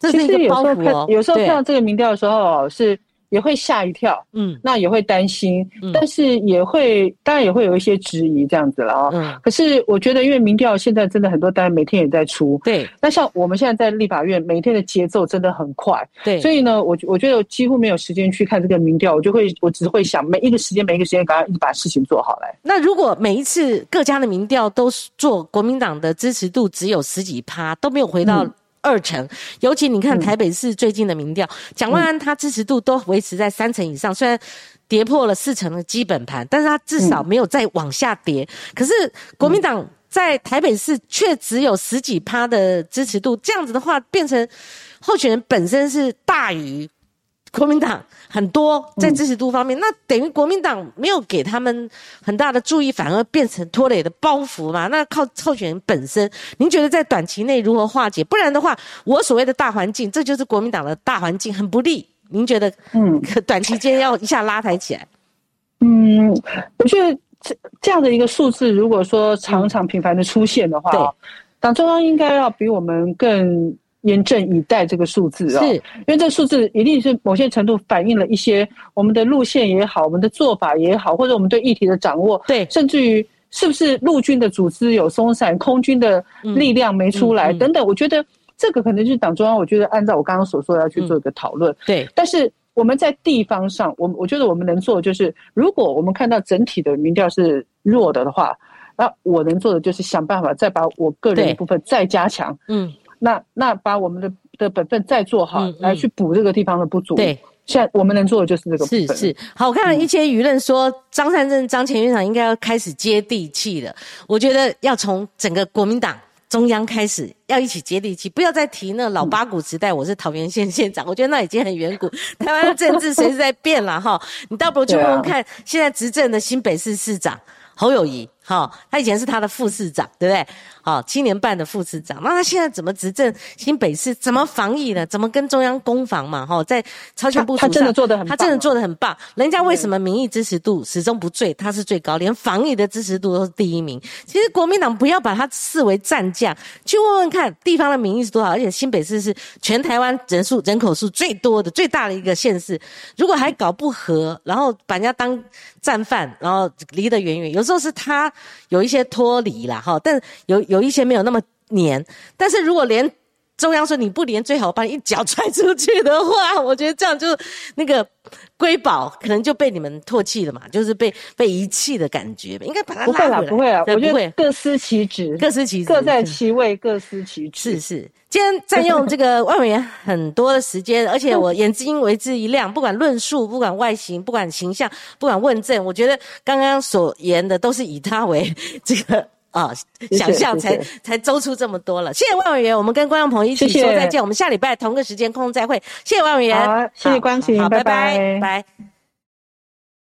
这是一个包袱哦。有时候看到这个民调的时候是。也会吓一跳，嗯，那也会担心，但是也会，当然也会有一些质疑这样子了啊。嗯，可是我觉得，因为民调现在真的很多，大家每天也在出，对。那像我们现在在立法院，每天的节奏真的很快，对。所以呢，我我觉得几乎没有时间去看这个民调，我就会，我只会想每一个时间，每一个时间，赶快把事情做好来。那如果每一次各家的民调都是做国民党的支持度只有十几趴，都没有回到。二成，尤其你看台北市最近的民调，蒋万安他支持度都维持在三成以上，虽然跌破了四成的基本盘，但是他至少没有再往下跌。可是国民党在台北市却只有十几趴的支持度，这样子的话，变成候选人本身是大于。国民党很多在支持度方面，那等于国民党没有给他们很大的注意，反而变成拖累的包袱嘛？那靠候选人本身，您觉得在短期内如何化解？不然的话，我所谓的大环境，这就是国民党的大环境很不利。您觉得，嗯，短期间要一下拉抬起来？嗯，我觉得这这样的一个数字，如果说常常频繁的出现的话，党中央应该要比我们更。严阵以待这个数字啊，是。因为这个数字一定是某些程度反映了一些我们的路线也好，我们的做法也好，或者我们对议题的掌握，对，甚至于是不是陆军的组织有松散，空军的力量没出来等等，我觉得这个可能就是党中央，我觉得按照我刚刚所说要去做一个讨论，对。但是我们在地方上，我我觉得我们能做的就是，如果我们看到整体的民调是弱的的话，那我能做的就是想办法再把我个人的部分再加强，嗯。那那把我们的的本分再做好，来去补这个地方的不足。对，现在我们能做的就是这个。是是，好，我看到一些舆论说张善政、张前院长应该要开始接地气了。我觉得要从整个国民党中央开始，要一起接地气，不要再提那老八股时代。我是桃园县县长，我觉得那已经很远古。台湾的政治随时在变了哈，你倒不如去 问问看，现在执政的新北市市长侯友谊，哈，他以前是他的副市长，对不对？好，七年半的副市长，那他现在怎么执政？新北市怎么防疫呢？怎么跟中央攻防嘛？哈，在超前部署上，他真的做的很，他真的做的很棒。人家为什么民意支持度始终不坠？他是最高，连防疫的支持度都是第一名。其实国民党不要把他视为战将，去问问看地方的民意是多少。而且新北市是全台湾人数人口数最多的、最大的一个县市。如果还搞不和，然后把人家当战犯，然后离得远远，有时候是他有一些脱离了哈，但有。有一些没有那么黏，但是如果连中央说你不连，最好把你一脚踹出去的话，我觉得这样就那个。瑰宝可能就被你们唾弃了嘛，就是被被遗弃的感觉，应该把它拉回来。不会啊，我觉得各司其职，各司其职，各在其位，各司其职。是是，今天占用这个万委员很多的时间，而且我眼睛为之一亮，不管论述，不管外形，不管形象，不管问政，我觉得刚刚所言的都是以他为这个。啊，想象才才周出这么多了。谢谢万委员，我们跟观众朋友一起说再见。我们下礼拜同个时间空中再会。谢谢万委员，好，谢谢关心，好，拜拜拜。